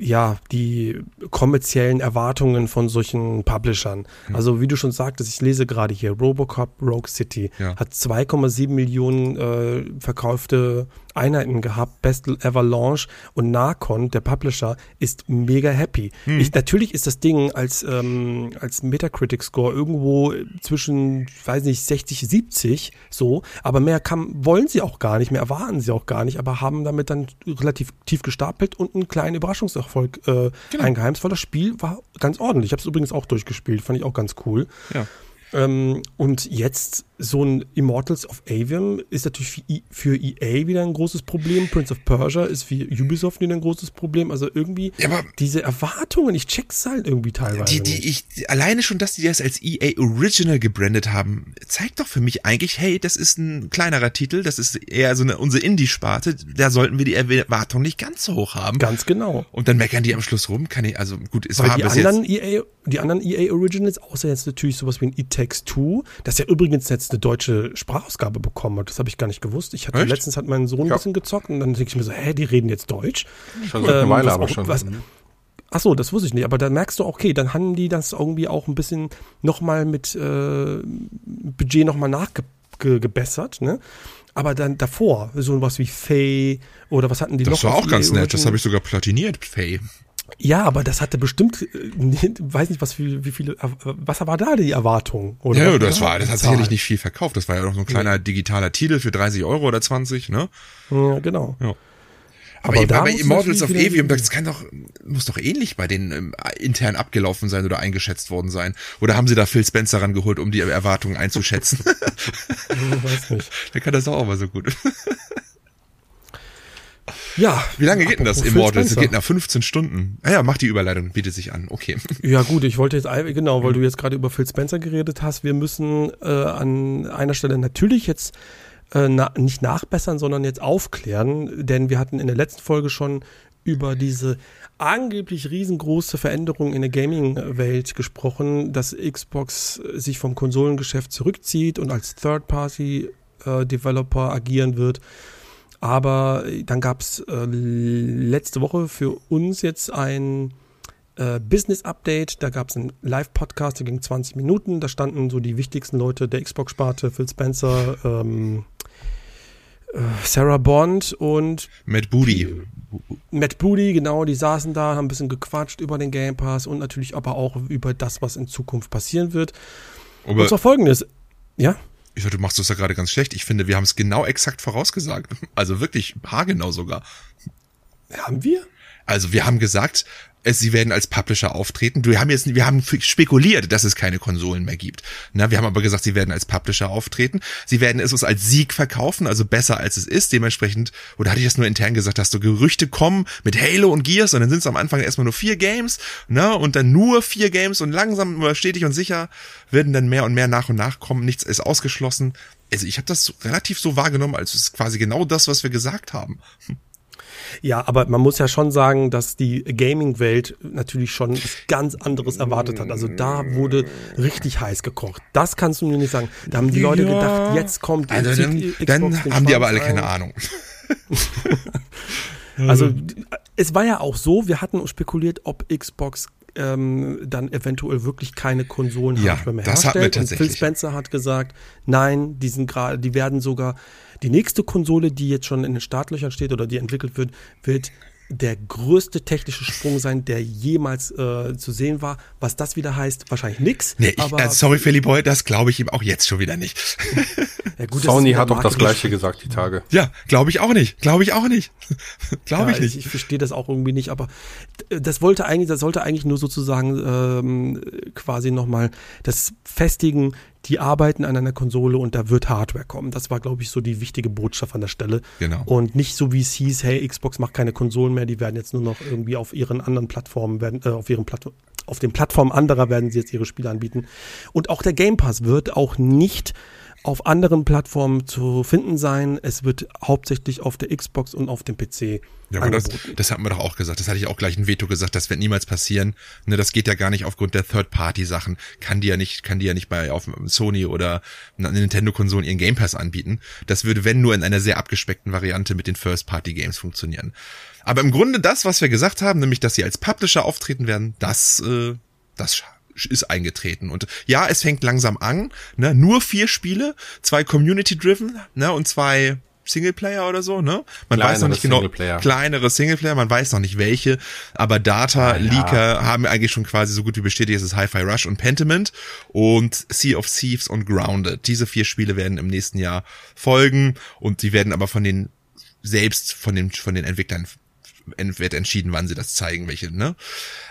ja, die kommerziellen Erwartungen von solchen Publishern. Mhm. Also wie du schon sagtest, ich lese gerade hier, Robocop Rogue City ja. hat 2,7 Millionen äh, verkaufte Einheiten gehabt, Best Ever Launch und Narcon, der Publisher, ist mega happy. Mhm. Ich, natürlich ist das Ding als, ähm, als Metacritic Score irgendwo zwischen, weiß nicht, 60, 70 so, aber mehr kann, wollen sie auch gar nicht, mehr erwarten sie auch gar nicht, aber haben damit dann relativ tief gestapelt und einen kleinen Überraschungserfolg äh, genau. eingeheimst, weil das Spiel war ganz ordentlich. Ich habe es übrigens auch durchgespielt, fand ich auch ganz cool. Ja. Ähm, und jetzt so ein Immortals of Avium ist natürlich für, e EA wieder ein großes Problem. Prince of Persia ist für Ubisoft wieder ein großes Problem. Also irgendwie ja, diese Erwartungen, ich check's halt irgendwie teilweise. Die, die, ich, alleine schon, dass die das als EA Original gebrandet haben, zeigt doch für mich eigentlich, hey, das ist ein kleinerer Titel, das ist eher so eine, unsere Indie-Sparte, da sollten wir die Erwartungen nicht ganz so hoch haben. Ganz genau. Und dann meckern die am Schluss rum, kann ich, also gut, es Weil war die anderen EA, die anderen EA Originals, außer jetzt natürlich sowas wie ein Takes Two, das ja übrigens jetzt eine deutsche Sprachausgabe bekommen hat. Das habe ich gar nicht gewusst. Ich hatte Echt? letztens hat mein Sohn ein bisschen gezockt und dann denke ich mir so, hä, die reden jetzt Deutsch. Schon seit ähm, einer Weile aber schon. Was, Ach so, das wusste ich nicht. Aber da merkst du, okay, dann haben die das irgendwie auch ein bisschen nochmal mit äh, Budget nochmal nachgebessert, ne? Aber dann davor, so was wie Faye oder was hatten die das noch? Das war auch ganz nett, das habe ich sogar platiniert, Faye. Ja, aber das hatte bestimmt, äh, weiß nicht, was wie, wie viele, was war da die Erwartung? Oder ja, das war, das hat sicherlich nicht viel verkauft. Das war ja auch so ein kleiner nee. digitaler Titel für 30 Euro oder 20, ne? Ja, genau. Ja. Aber, aber, aber Immortals of Avium, das kann doch, muss doch ähnlich bei denen ähm, intern abgelaufen sein oder eingeschätzt worden sein. Oder haben sie da Phil Spencer rangeholt, um die Erwartungen einzuschätzen? ich weiß nicht. Der kann das auch mal so gut. Ja. Wie lange geht denn das Immortals? Das geht nach 15 Stunden. Ah ja, mach die Überleitung, bietet sich an. Okay. Ja gut, ich wollte jetzt, genau, weil du jetzt gerade über Phil Spencer geredet hast, wir müssen äh, an einer Stelle natürlich jetzt äh, na, nicht nachbessern, sondern jetzt aufklären, denn wir hatten in der letzten Folge schon über diese angeblich riesengroße Veränderung in der Gaming-Welt gesprochen, dass Xbox sich vom Konsolengeschäft zurückzieht und als Third-Party-Developer äh, agieren wird. Aber dann gab es äh, letzte Woche für uns jetzt ein äh, Business Update. Da gab es einen Live-Podcast, der ging 20 Minuten. Da standen so die wichtigsten Leute der Xbox-Sparte, Phil Spencer, ähm, äh, Sarah Bond und Matt Booty. Matt Booty, genau, die saßen da, haben ein bisschen gequatscht über den Game Pass und natürlich aber auch über das, was in Zukunft passieren wird. Aber und zwar folgendes, ja? Ich dachte, du machst das ja gerade ganz schlecht. Ich finde, wir haben es genau exakt vorausgesagt. Also wirklich haargenau sogar. Haben wir? Also wir haben gesagt, sie werden als Publisher auftreten. Wir haben jetzt, wir haben spekuliert, dass es keine Konsolen mehr gibt. Na, wir haben aber gesagt, sie werden als Publisher auftreten. Sie werden es uns als Sieg verkaufen, also besser als es ist. Dementsprechend, oder hatte ich das nur intern gesagt, dass so Gerüchte kommen mit Halo und Gears und dann sind es am Anfang erstmal nur vier Games, ne, und dann nur vier Games und langsam, stetig und sicher werden dann mehr und mehr nach und nach kommen. Nichts ist ausgeschlossen. Also ich habe das relativ so wahrgenommen, als es quasi genau das, was wir gesagt haben. Ja, aber man muss ja schon sagen, dass die Gaming-Welt natürlich schon was ganz anderes erwartet hat. Also da wurde richtig heiß gekocht. Das kannst du mir nicht sagen. Da haben die Leute ja. gedacht, jetzt kommt also dann, dann haben die aber alle keine Ahnung. also es war ja auch so, wir hatten spekuliert, ob Xbox ähm, dann eventuell wirklich keine Konsolen ja, mehr das herstellt. Und Phil Spencer hat gesagt, nein, die sind gerade, die werden sogar die nächste Konsole, die jetzt schon in den Startlöchern steht oder die entwickelt wird, wird der größte technische Sprung sein, der jemals äh, zu sehen war. Was das wieder heißt, wahrscheinlich nix. Nee, ich, aber, äh, sorry, Philly Boy, das glaube ich ihm auch jetzt schon wieder nicht. ja, gut, Sony hat doch das gleiche gesagt, die Tage. Ja, glaube ich auch nicht. Glaube ich auch nicht. glaube ja, ich nicht. Ich, ich verstehe das auch irgendwie nicht, aber das wollte eigentlich, das sollte eigentlich nur sozusagen ähm, quasi nochmal das Festigen die arbeiten an einer Konsole und da wird Hardware kommen. Das war, glaube ich, so die wichtige Botschaft an der Stelle. Genau. Und nicht so wie es hieß, hey, Xbox macht keine Konsolen mehr, die werden jetzt nur noch irgendwie auf ihren anderen Plattformen werden, äh, auf ihren Platt auf den Plattformen anderer werden sie jetzt ihre Spiele anbieten. Und auch der Game Pass wird auch nicht auf anderen Plattformen zu finden sein. Es wird hauptsächlich auf der Xbox und auf dem PC. Ja, aber das, das hatten wir doch auch gesagt. Das hatte ich auch gleich ein Veto gesagt. Das wird niemals passieren. Ne, das geht ja gar nicht aufgrund der Third-Party-Sachen. Kann die ja nicht, kann die ja nicht bei auf Sony oder Nintendo-Konsolen ihren Game Pass anbieten. Das würde, wenn nur in einer sehr abgespeckten Variante mit den First-Party-Games funktionieren. Aber im Grunde das, was wir gesagt haben, nämlich, dass sie als Publisher auftreten werden, das, äh, das ist eingetreten. Und ja, es fängt langsam an. Ne? Nur vier Spiele, zwei Community-driven ne? und zwei Singleplayer oder so, ne? Man kleinere weiß noch nicht genau, Singleplayer. kleinere Singleplayer, man weiß noch nicht welche, aber Data Leaker ja. haben eigentlich schon quasi so gut wie bestätigt, es ist Hi-Fi Rush und Pentiment und Sea of Thieves und Grounded. Diese vier Spiele werden im nächsten Jahr folgen und die werden aber von den selbst von den von den Entwicklern wird entschieden, wann sie das zeigen, welche, ne?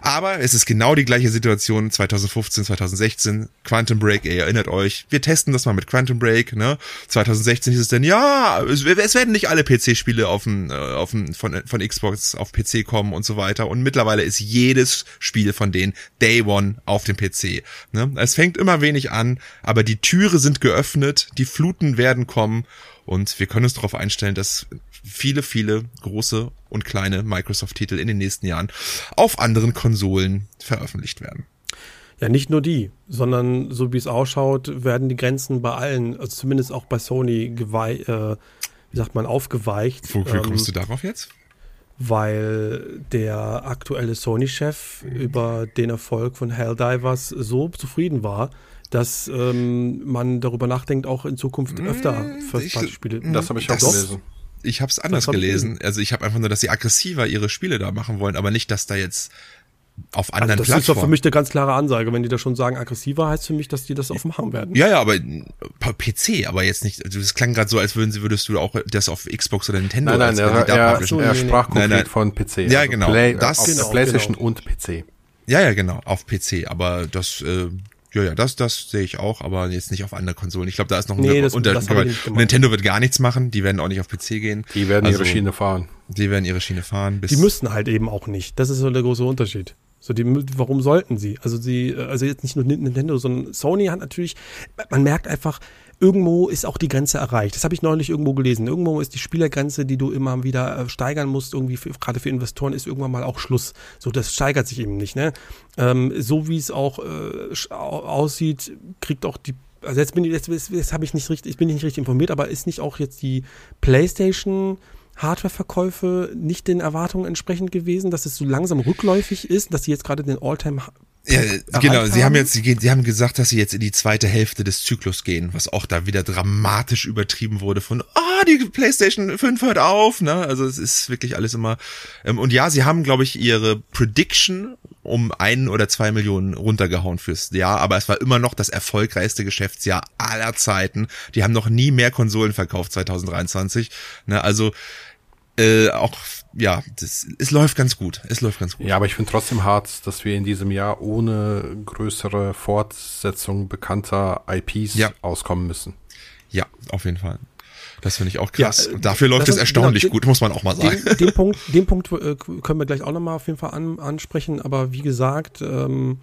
Aber es ist genau die gleiche Situation 2015, 2016. Quantum Break, ihr erinnert euch, wir testen das mal mit Quantum Break, ne? 2016 hieß es dann, ja, es, es werden nicht alle PC-Spiele auf dem, äh, auf dem, von, von Xbox auf PC kommen und so weiter. Und mittlerweile ist jedes Spiel von denen Day One auf dem PC. Ne? Es fängt immer wenig an, aber die Türe sind geöffnet, die Fluten werden kommen und wir können uns darauf einstellen, dass viele, viele große und kleine Microsoft-Titel in den nächsten Jahren auf anderen Konsolen veröffentlicht werden. Ja, nicht nur die, sondern so wie es ausschaut, werden die Grenzen bei allen, also zumindest auch bei Sony, gewei äh, wie sagt man, aufgeweicht. Wie ähm, kommst du darauf jetzt? Weil der aktuelle Sony-Chef über den Erfolg von Helldivers so zufrieden war, dass ähm, man darüber nachdenkt, auch in Zukunft öfter hm, First-Party-Spiele. Das habe ich auch gelesen ich habe es anders gelesen. Also ich habe einfach nur, dass sie aggressiver ihre Spiele da machen wollen, aber nicht, dass da jetzt auf anderen also das Plattformen. Das ist doch für mich eine ganz klare Ansage. Wenn die da schon sagen, aggressiver heißt für mich, dass die das auch machen werden. Ja, ja, aber PC, aber jetzt nicht. Also es klang gerade so, als würden sie, würdest du auch das auf Xbox oder Nintendo. Nein, nein, er, er, so, er sprach konkret nein, nein. von PC. Ja, also genau. Play, das, auf genau, PlayStation genau. und PC. Ja, ja, genau, auf PC. Aber das äh, ja, ja, das, das sehe ich auch, aber jetzt nicht auf andere Konsolen. Ich glaube, da ist noch nee, das, unter, das Nintendo wird gar nichts machen, die werden auch nicht auf PC gehen. Die werden also, ihre Schiene fahren. Die werden ihre Schiene fahren. die müssten halt eben auch nicht. Das ist so der große Unterschied. So, die, warum sollten sie? Also sie, also jetzt nicht nur Nintendo, sondern Sony hat natürlich, man merkt einfach, irgendwo ist auch die Grenze erreicht. Das habe ich neulich irgendwo gelesen. Irgendwo ist die Spielergrenze, die du immer wieder äh, steigern musst, irgendwie für, gerade für Investoren, ist irgendwann mal auch Schluss. So, das steigert sich eben nicht. Ne? Ähm, so wie es auch äh, aussieht, kriegt auch die also jetzt bin ich, jetzt, jetzt habe ich nicht richtig, ich bin nicht richtig informiert, aber ist nicht auch jetzt die PlayStation Hardware-Verkäufe nicht den Erwartungen entsprechend gewesen, dass es so langsam rückläufig ist, dass sie jetzt gerade den All-Time ja, genau, sie haben jetzt, sie, sie haben gesagt, dass sie jetzt in die zweite Hälfte des Zyklus gehen, was auch da wieder dramatisch übertrieben wurde von, ah, die PlayStation 5 hört auf, ne? Also es ist wirklich alles immer. Ähm, und ja, sie haben, glaube ich, ihre Prediction um ein oder zwei Millionen runtergehauen fürs Jahr, aber es war immer noch das erfolgreichste Geschäftsjahr aller Zeiten. Die haben noch nie mehr Konsolen verkauft 2023. Ne? Also äh, auch ja, das, es läuft ganz gut. Es läuft ganz gut. Ja, aber ich finde trotzdem hart, dass wir in diesem Jahr ohne größere Fortsetzung bekannter IPs ja. auskommen müssen. Ja, auf jeden Fall. Das finde ich auch krass. Ja, Dafür läuft es erstaunlich genau, gut, muss man auch mal sagen. Den, den Punkt, den Punkt äh, können wir gleich auch nochmal auf jeden Fall an, ansprechen. Aber wie gesagt, ähm,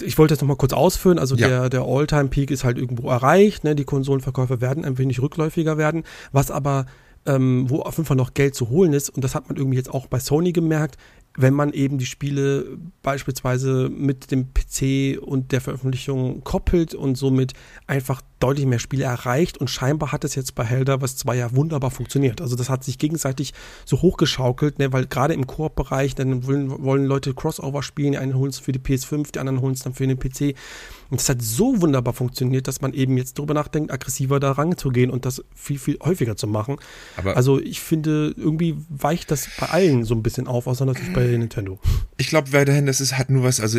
ich wollte jetzt nochmal kurz ausführen. Also ja. der, der All-Time-Peak ist halt irgendwo erreicht. Ne? Die Konsolenverkäufe werden ein wenig rückläufiger werden. Was aber ähm, wo auf jeden Fall noch Geld zu holen ist. Und das hat man irgendwie jetzt auch bei Sony gemerkt wenn man eben die Spiele beispielsweise mit dem PC und der Veröffentlichung koppelt und somit einfach deutlich mehr Spiele erreicht und scheinbar hat es jetzt bei Helder was zwei ja wunderbar funktioniert. Also das hat sich gegenseitig so hochgeschaukelt, ne, weil gerade im Koop-Bereich, dann wollen, wollen Leute Crossover spielen, die einen holen es für die PS5, die anderen holen es dann für den PC. Und das hat so wunderbar funktioniert, dass man eben jetzt darüber nachdenkt, aggressiver da ranzugehen und das viel, viel häufiger zu machen. Aber also ich finde, irgendwie weicht das bei allen so ein bisschen auf, außer natürlich bei Nintendo. Ich glaube weiterhin, das ist halt nur was, also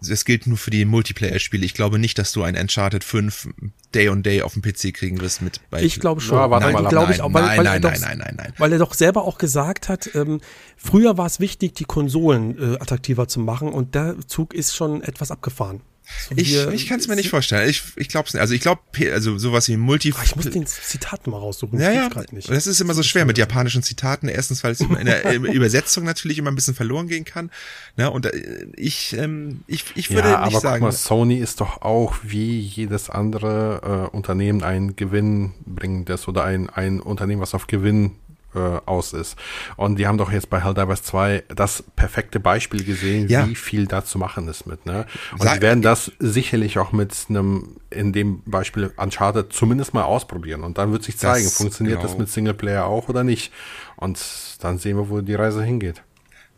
es gilt nur für die Multiplayer-Spiele. Ich glaube nicht, dass du ein Uncharted 5 Day on Day auf dem PC kriegen wirst mit bei Ich glaube schon. Ja, nein, mal glaube ich auch, weil, nein, weil nein, doch, nein, nein, nein, Weil er doch selber auch gesagt hat, ähm, früher war es wichtig, die Konsolen äh, attraktiver zu machen und der Zug ist schon etwas abgefahren. So ich ich kann es mir nicht vorstellen. Ich, ich glaube es nicht. Also ich glaube, also sowas wie Multi. Ach, ich muss den Zitat mal raussuchen. Ja, ja. Nicht. Das ist immer so schwer mit japanischen Zitaten. Erstens, weil es in der Übersetzung natürlich immer ein bisschen verloren gehen kann. Ne? Und äh, ich, ähm, ich, ich würde ja, nicht aber sagen. Guck mal, Sony ist doch auch wie jedes andere äh, Unternehmen ein gewinnbringendes oder ein, ein Unternehmen, was auf Gewinn äh, aus ist. Und die haben doch jetzt bei Helldivers 2 das perfekte Beispiel gesehen, ja. wie viel da zu machen ist mit. Ne? Und Sag, sie werden das sicherlich auch mit einem, in dem Beispiel Uncharted zumindest mal ausprobieren. Und dann wird sich zeigen, funktioniert genau. das mit Singleplayer auch oder nicht. Und dann sehen wir, wo die Reise hingeht.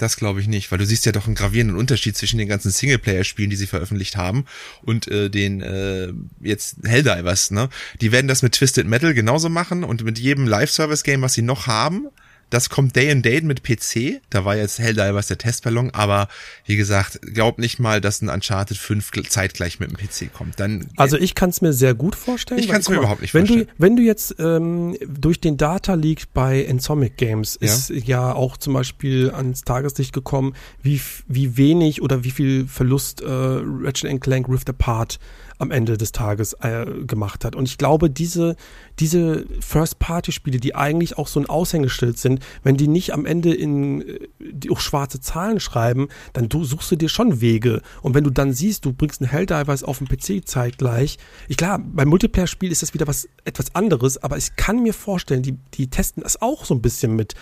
Das glaube ich nicht, weil du siehst ja doch einen gravierenden Unterschied zwischen den ganzen Singleplayer-Spielen, die sie veröffentlicht haben, und äh, den äh, jetzt Helldivers. Ne? Die werden das mit Twisted Metal genauso machen und mit jedem Live-Service-Game, was sie noch haben, das kommt Day and Date mit PC. Da war jetzt Helldivers der Testballon, aber wie gesagt, glaub nicht mal, dass ein Uncharted 5 zeitgleich mit dem PC kommt. Dann also ich kann es mir sehr gut vorstellen. Ich kann es mir überhaupt nicht wenn vorstellen. Du, wenn du jetzt ähm, durch den Data Leak bei Ensomic Games ja. ist ja auch zum Beispiel ans Tageslicht gekommen, wie, wie wenig oder wie viel Verlust äh, Ratchet Clank Rift Apart am Ende des Tages äh, gemacht hat. Und ich glaube, diese, diese First-Party-Spiele, die eigentlich auch so ein Aushängeschild sind, wenn die nicht am Ende in äh, die auch schwarze Zahlen schreiben, dann du, suchst du dir schon Wege. Und wenn du dann siehst, du bringst einen Helldivers auf den PC zeitgleich, ich klar, beim Multiplayer-Spiel ist das wieder was etwas anderes, aber ich kann mir vorstellen, die, die testen das auch so ein bisschen mit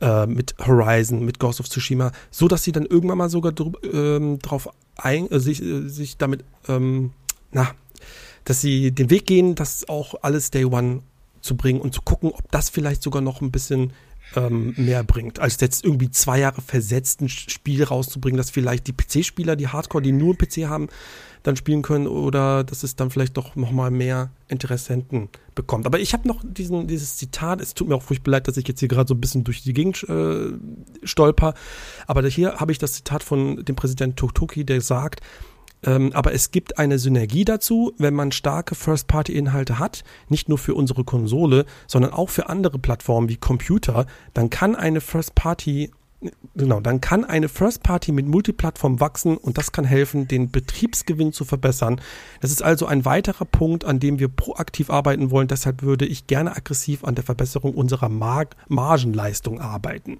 äh, mit Horizon, mit Ghost of Tsushima, so dass sie dann irgendwann mal sogar ähm, drauf ein, äh, sich, äh, sich damit ähm, na, dass sie den Weg gehen, das auch alles Day One zu bringen und zu gucken, ob das vielleicht sogar noch ein bisschen ähm, mehr bringt, als jetzt irgendwie zwei Jahre versetzt ein Spiel rauszubringen, das vielleicht die PC-Spieler, die Hardcore, die nur PC haben, dann spielen können oder dass es dann vielleicht doch nochmal mehr Interessenten bekommt. Aber ich habe noch diesen, dieses Zitat, es tut mir auch furchtbar leid, dass ich jetzt hier gerade so ein bisschen durch die Gegend äh, stolper, aber hier habe ich das Zitat von dem Präsident Totoki, der sagt, ähm, aber es gibt eine Synergie dazu, wenn man starke First-Party-Inhalte hat, nicht nur für unsere Konsole, sondern auch für andere Plattformen wie Computer, dann kann eine First-Party Genau, dann kann eine First Party mit Multiplattform wachsen und das kann helfen, den Betriebsgewinn zu verbessern. Das ist also ein weiterer Punkt, an dem wir proaktiv arbeiten wollen. Deshalb würde ich gerne aggressiv an der Verbesserung unserer Mar Margenleistung arbeiten.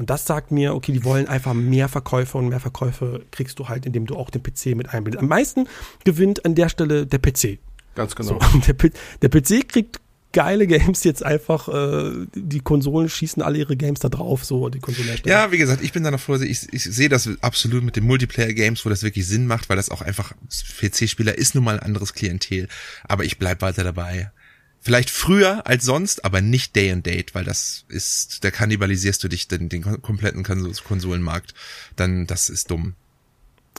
Und das sagt mir, okay, die wollen einfach mehr Verkäufe und mehr Verkäufe kriegst du halt, indem du auch den PC mit einbindest. Am meisten gewinnt an der Stelle der PC. Ganz genau. So, der, der, PC kriegt geile Games jetzt einfach, äh, die Konsolen schießen alle ihre Games da drauf, so die Konsolen. Ja, wie gesagt, ich bin da noch vorsichtig. Ich, ich sehe das absolut mit den Multiplayer-Games, wo das wirklich Sinn macht, weil das auch einfach PC-Spieler ist nun mal ein anderes Klientel. Aber ich bleib weiter dabei. Vielleicht früher als sonst, aber nicht Day and Date, weil das ist, da kannibalisierst du dich den, den kompletten Konsolenmarkt. Dann, das ist dumm.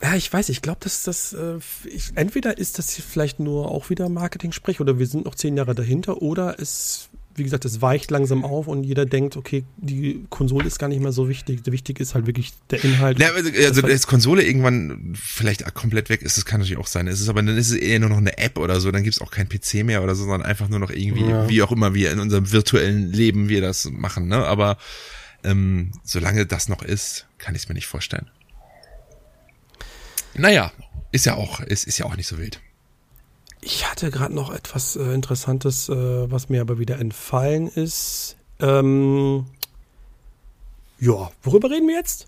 Ja, ich weiß, ich glaube, dass das, äh, ich, entweder ist das vielleicht nur auch wieder Marketing-Sprech oder wir sind noch zehn Jahre dahinter oder es wie gesagt, es weicht langsam auf und jeder denkt, okay, die Konsole ist gar nicht mehr so wichtig. Wichtig ist halt wirklich der Inhalt. Ja, also, also dass Konsole irgendwann vielleicht komplett weg ist, das kann natürlich auch sein. Es ist aber dann ist es eher nur noch eine App oder so, dann gibt's auch kein PC mehr oder so, sondern einfach nur noch irgendwie, ja. wie auch immer wir in unserem virtuellen Leben wir das machen. Ne? Aber ähm, solange das noch ist, kann ich es mir nicht vorstellen. Naja, ist ja auch, ist, ist ja auch nicht so wild. Ich hatte gerade noch etwas äh, Interessantes, äh, was mir aber wieder entfallen ist. Ähm, ja, worüber reden wir jetzt?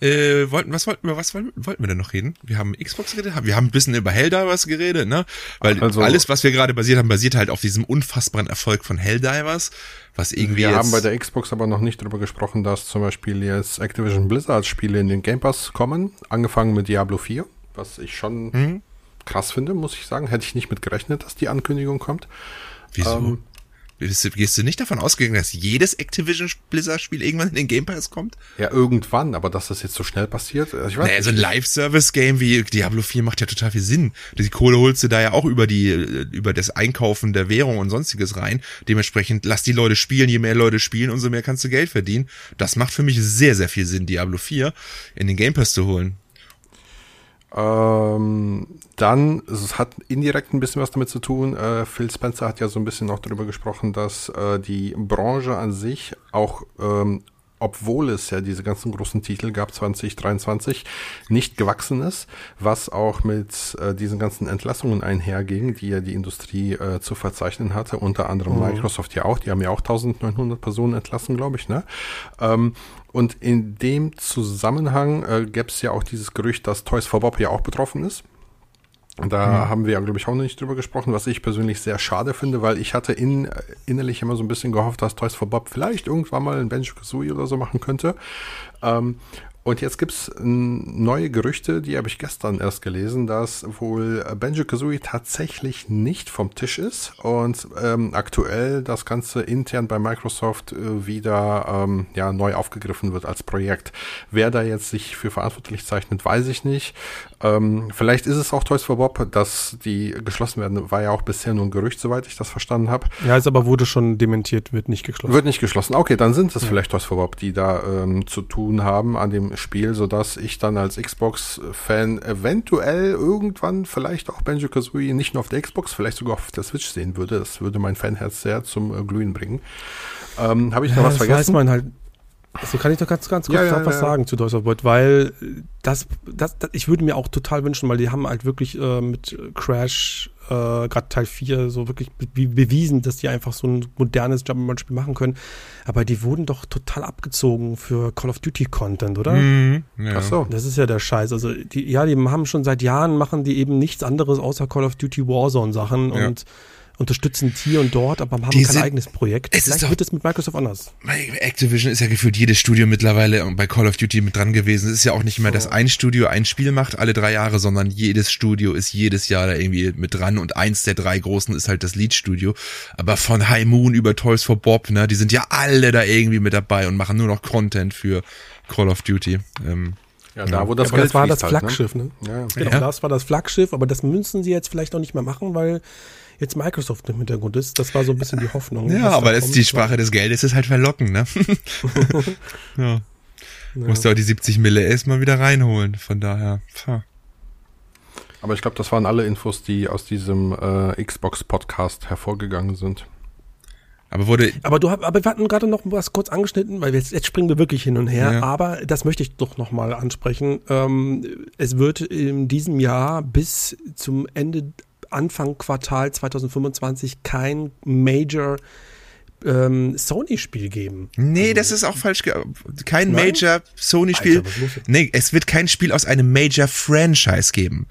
Äh, wollten, was wollten wir, was wollten, wollten wir denn noch reden? Wir haben Xbox geredet, wir haben ein bisschen über Helldivers geredet, ne? Weil also, alles, was wir gerade basiert haben, basiert halt auf diesem unfassbaren Erfolg von Helldivers, was irgendwie Wir haben bei der Xbox aber noch nicht darüber gesprochen, dass zum Beispiel jetzt Activision Blizzard Spiele in den Game Pass kommen, angefangen mit Diablo 4, was ich schon mhm krass finde, muss ich sagen. Hätte ich nicht mit gerechnet, dass die Ankündigung kommt. Wieso? Ähm, Gehst du, nicht davon ausgegangen, dass jedes Activision Blizzard Spiel irgendwann in den Game Pass kommt? Ja, irgendwann, aber dass das jetzt so schnell passiert, also ich weiß naja, so ein Live-Service-Game wie Diablo 4 macht ja total viel Sinn. Die Kohle holst du da ja auch über die, über das Einkaufen der Währung und sonstiges rein. Dementsprechend lass die Leute spielen, je mehr Leute spielen, umso mehr kannst du Geld verdienen. Das macht für mich sehr, sehr viel Sinn, Diablo 4 in den Game Pass zu holen. Ähm, dann, es hat indirekt ein bisschen was damit zu tun. Äh, Phil Spencer hat ja so ein bisschen auch darüber gesprochen, dass äh, die Branche an sich auch ähm, obwohl es ja diese ganzen großen Titel gab 2023, nicht gewachsen ist, was auch mit äh, diesen ganzen Entlassungen einherging, die ja die Industrie äh, zu verzeichnen hatte, unter anderem mhm. Microsoft ja auch, die haben ja auch 1900 Personen entlassen, glaube ich, ne? Ähm, und in dem Zusammenhang äh, gäbe es ja auch dieses Gerücht, dass Toys for Bob ja auch betroffen ist. Da mhm. haben wir ja, glaube ich, auch noch nicht drüber gesprochen, was ich persönlich sehr schade finde, weil ich hatte in, innerlich immer so ein bisschen gehofft, dass Toys for Bob vielleicht irgendwann mal ein Banjo-Kazooie oder so machen könnte. Ähm, und jetzt gibt's neue Gerüchte, die habe ich gestern erst gelesen, dass wohl Banjo-Kazooie tatsächlich nicht vom Tisch ist und ähm, aktuell das Ganze intern bei Microsoft äh, wieder ähm, ja, neu aufgegriffen wird als Projekt. Wer da jetzt sich für verantwortlich zeichnet, weiß ich nicht. Ähm, vielleicht ist es auch Toys for Bob, dass die geschlossen werden. War ja auch bisher nur ein Gerücht, soweit ich das verstanden habe. Ja, es aber wurde schon dementiert, wird nicht geschlossen. Wird nicht geschlossen. Okay, dann sind es ja. vielleicht Toys for Bob, die da ähm, zu tun haben an dem Spiel, sodass ich dann als Xbox-Fan eventuell irgendwann vielleicht auch Banjo-Kazooie nicht nur auf der Xbox, vielleicht sogar auf der Switch sehen würde. Das würde mein Fanherz sehr zum äh, Glühen bringen. Ähm, Habe ich noch ja, was vergessen? Weiß man halt also kann ich doch ganz, ganz kurz ja, ja, was ja. sagen zu Toys of Boyd, weil das, das, das, ich würde mir auch total wünschen, weil die haben halt wirklich äh, mit Crash, äh, gerade Teil 4, so wirklich be bewiesen, dass die einfach so ein modernes Jump'n'Run-Spiel machen können. Aber die wurden doch total abgezogen für Call of Duty-Content, oder? Mhm, ja. Ach so. Das ist ja der Scheiß. Also, die, ja, die haben schon seit Jahren, machen die eben nichts anderes außer Call of Duty Warzone-Sachen und unterstützen hier und dort, aber haben kein sind, eigenes Projekt. Vielleicht doch, wird es mit Microsoft anders. Activision ist ja gefühlt jedes Studio mittlerweile bei Call of Duty mit dran gewesen. Es ist ja auch nicht mehr, so. dass ein Studio ein Spiel macht alle drei Jahre, sondern jedes Studio ist jedes Jahr da irgendwie mit dran und eins der drei großen ist halt das Lead-Studio. Aber von High Moon über Toys for Bob, ne, die sind ja alle da irgendwie mit dabei und machen nur noch Content für Call of Duty. Ähm, ja, da wo das, ja, das war das Flaggschiff, halt, ne? ne? Ja. Genau, ja. das war das Flaggschiff, aber das müssen sie jetzt vielleicht auch nicht mehr machen, weil jetzt Microsoft im Hintergrund ist. Das war so ein bisschen die Hoffnung. Ja, aber da das ist die Sprache des Geldes ist halt verlocken, ne? ja. ja. Musst du auch die 70 Mille erstmal wieder reinholen, von daher. Pah. Aber ich glaube, das waren alle Infos, die aus diesem äh, Xbox-Podcast hervorgegangen sind. Aber wurde. Aber du aber wir hatten gerade noch was kurz angeschnitten, weil jetzt, jetzt springen wir wirklich hin und her. Ja. Aber das möchte ich doch nochmal ansprechen. Ähm, es wird in diesem Jahr bis zum Ende Anfang Quartal 2025 kein Major ähm, Sony-Spiel geben. Nee, also, das ist auch falsch. Kein nein? Major Sony-Spiel. Nee, es wird kein Spiel aus einem Major-Franchise geben.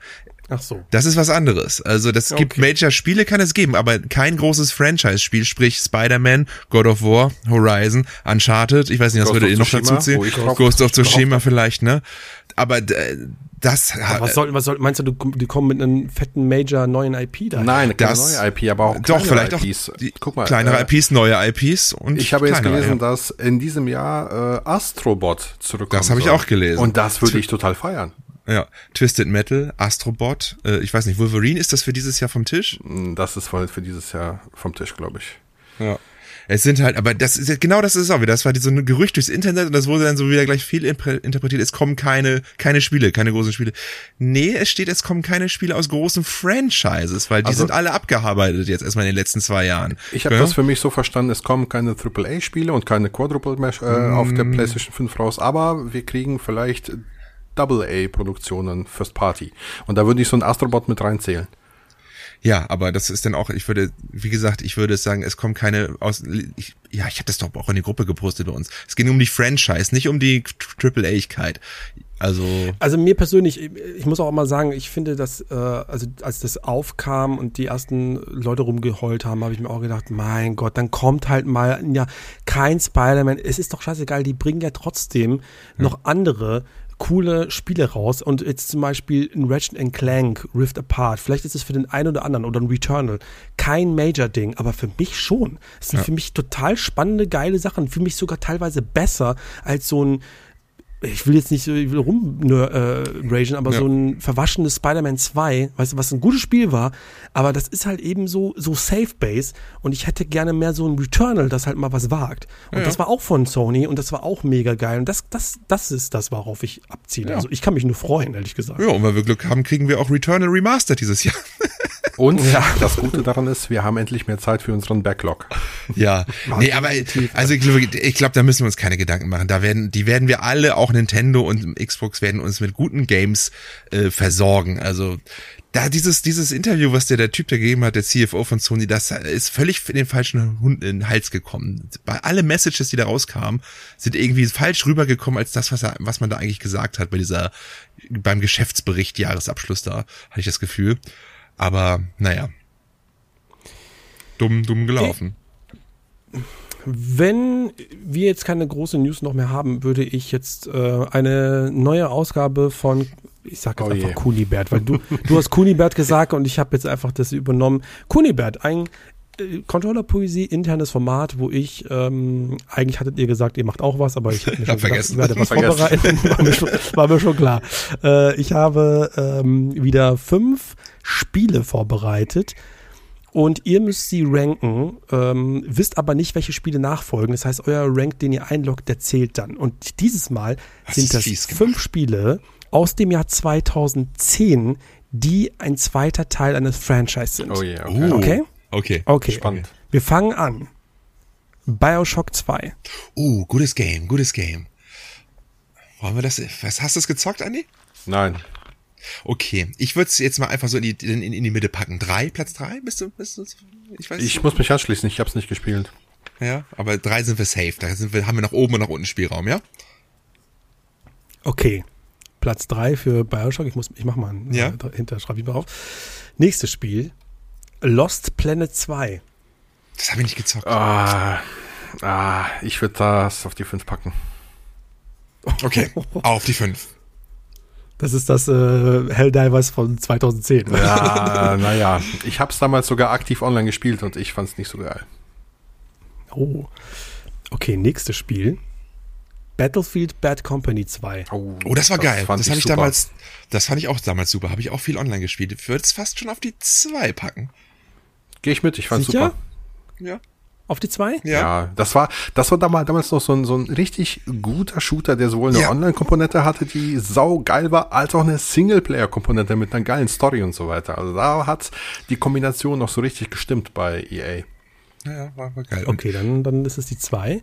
Ach so. Das ist was anderes. Also das okay. gibt Major-Spiele, kann es geben, aber kein großes Franchise-Spiel, sprich Spider-Man, God of War, Horizon, Uncharted, ich weiß nicht, was Ghost würde ihr noch dazu zählen? Ghost of Tsushima vielleicht, ne? Aber äh, das aber was soll, was soll, meinst du, die kommen mit einem fetten Major neuen IP da? Nein, keine das, neue IP, aber auch doch vielleicht IPs. auch die, Guck mal, kleinere äh, IPs, neue IPs und ich habe jetzt gelesen, ja. dass in diesem Jahr äh, Astrobot zurückkommt. Das habe ich auch gelesen. Und das würde ich total feiern. Ja, Twisted Metal, Astrobot, äh, ich weiß nicht, Wolverine, ist das für dieses Jahr vom Tisch? Das ist für dieses Jahr vom Tisch, glaube ich. Ja. Es sind halt, aber das ist genau das ist auch wieder. Das war so ein Gerücht durchs Internet und das wurde dann so wieder gleich viel interpretiert. Es kommen keine, keine Spiele, keine großen Spiele. Nee, es steht, es kommen keine Spiele aus großen Franchises, weil die also, sind alle abgearbeitet jetzt erstmal in den letzten zwei Jahren. Ich habe ja? das für mich so verstanden, es kommen keine AAA-Spiele und keine Quadruple Mesh äh, mm. auf der PlayStation 5 raus, aber wir kriegen vielleicht Double-A-Produktionen First Party. Und da würde ich so ein Astrobot mit reinzählen. Ja, aber das ist dann auch, ich würde, wie gesagt, ich würde sagen, es kommt keine aus. Ich, ja, ich hatte das doch auch in die Gruppe gepostet bei uns. Es ging um die Franchise, nicht um die Triple-A-Igkeit. Also, also mir persönlich, ich muss auch mal sagen, ich finde, dass äh, also als das aufkam und die ersten Leute rumgeheult haben, habe ich mir auch gedacht, mein Gott, dann kommt halt mal ja kein Spider-Man. Es ist doch scheißegal, die bringen ja trotzdem noch andere coole Spiele raus und jetzt zum Beispiel ein Ratchet Clank Rift Apart, vielleicht ist es für den einen oder anderen oder ein Returnal kein Major-Ding, aber für mich schon. Es sind ja. für mich total spannende, geile Sachen, für mich sogar teilweise besser als so ein ich will jetzt nicht so rumragen, äh, aber ja. so ein verwaschenes Spider-Man 2, weißt du, was ein gutes Spiel war, aber das ist halt eben so, so Safe Base und ich hätte gerne mehr so ein Returnal, das halt mal was wagt. Und ja. das war auch von Sony und das war auch mega geil und das, das, das ist das, worauf ich abziele. Ja. Also ich kann mich nur freuen, ehrlich gesagt. Ja, und weil wir Glück haben, kriegen wir auch Returnal Remastered dieses Jahr. Und ja. das Gute daran ist, wir haben endlich mehr Zeit für unseren Backlog. Ja, nee, aber also ich glaube, ich glaube, da müssen wir uns keine Gedanken machen. Da werden, die werden wir alle, auch Nintendo und Xbox werden uns mit guten Games äh, versorgen. Also da dieses dieses Interview, was der der Typ da gegeben hat, der CFO von Sony, das ist völlig in den falschen Hund in den Hals gekommen. Bei alle Messages, die da rauskamen, sind irgendwie falsch rübergekommen als das, was er, was man da eigentlich gesagt hat bei dieser beim Geschäftsbericht Jahresabschluss da, hatte ich das Gefühl. Aber naja, dumm dumm gelaufen. Wenn wir jetzt keine große News noch mehr haben, würde ich jetzt äh, eine neue Ausgabe von ich sag jetzt oh einfach Kunibert, weil du, du hast Kunibert gesagt und ich habe jetzt einfach das übernommen. Kunibert, ein Controller-Poesie, internes Format, wo ich, ähm, eigentlich hattet ihr gesagt, ihr macht auch was, aber ich habe mir schon vergessen. Gedacht, werde was vorbereiten, war mir, schon, war mir schon klar. Äh, ich habe ähm, wieder fünf Spiele vorbereitet und ihr müsst sie ranken, ähm, wisst aber nicht, welche Spiele nachfolgen. Das heißt, euer Rank, den ihr einloggt, der zählt dann. Und dieses Mal das sind das fünf Spiele, aus dem Jahr 2010, die ein zweiter Teil eines Franchise sind. Oh yeah, okay. Uh, okay? Okay. Okay. Spannend. Wir fangen an. Bioshock 2. Uh, gutes Game, gutes Game. Wollen wir das? Was hast du es gezockt, Andi? Nein. Okay, ich würde es jetzt mal einfach so in die, in, in die Mitte packen. Drei, Platz drei? Bist du, bist du ich weiß Ich muss mich anschließen, ich habe es nicht gespielt. Ja, aber drei sind wir safe. Da sind wir, haben wir nach oben und nach unten Spielraum, ja? Okay. Platz 3 für Bioshock. Ich muss, ich mach mal einen, ja? dahinter, schreibe ich mal auf. Nächstes Spiel. Lost Planet 2. Das habe ich nicht gezockt. Ah, ah ich würde das auf die 5 packen. Okay, auf die 5. Das ist das äh, Helldivers von 2010. Ja, naja. Ich habe es damals sogar aktiv online gespielt und ich fand es nicht so geil. Oh. Okay, nächstes Spiel. Battlefield Bad Company 2. Oh, oh das war das geil. Das fand ich, damals, das fand ich auch damals super. Habe ich auch viel online gespielt. Ich würde es fast schon auf die 2 packen. Gehe ich mit, ich fand's Sicher? super. Ja. Auf die 2? Ja. ja. das war, das war damals, damals noch so ein, so ein richtig guter Shooter, der sowohl eine ja. Online-Komponente hatte, die sau geil war, als auch eine Singleplayer-Komponente mit einer geilen Story und so weiter. Also da hat die Kombination noch so richtig gestimmt bei EA. Ja, war, war geil. Okay, dann, dann ist es die 2.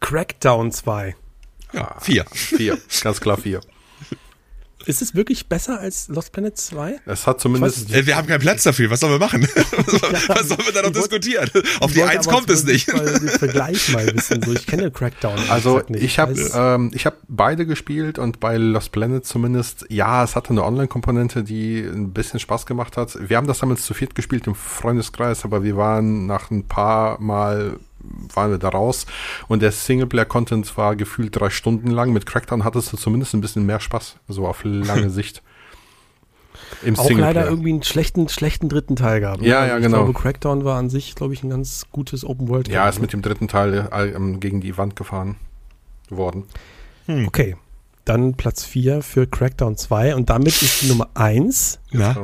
Crackdown 2. Ja, vier. Vier, ganz klar vier. Ist es wirklich besser als Lost Planet 2? Es hat zumindest. Äh, wir haben keinen Platz dafür. Was sollen wir machen? was sollen wir da noch diskutieren? Auf die Eins kommt es nicht. Den Vergleich mal wissen. So, ich kenne Crackdown. Also nicht. ich habe ähm, ich habe beide gespielt und bei Lost Planet zumindest. Ja, es hatte eine Online-Komponente, die ein bisschen Spaß gemacht hat. Wir haben das damals zu viert gespielt im Freundeskreis, aber wir waren nach ein paar Mal waren wir da raus. Und der Singleplayer-Content war gefühlt drei Stunden lang. Mit Crackdown hattest du zumindest ein bisschen mehr Spaß, so auf lange Sicht. Im auch leider irgendwie einen schlechten, schlechten dritten Teil gab. Ne? Ja, also ja, genau. Ich glaube, Crackdown war an sich, glaube ich, ein ganz gutes Open World. Ja, ist mit dem dritten Teil äh, gegen die Wand gefahren worden. Hm. Okay. Dann Platz 4 für Crackdown 2 und damit ist die Nummer 1. Ja.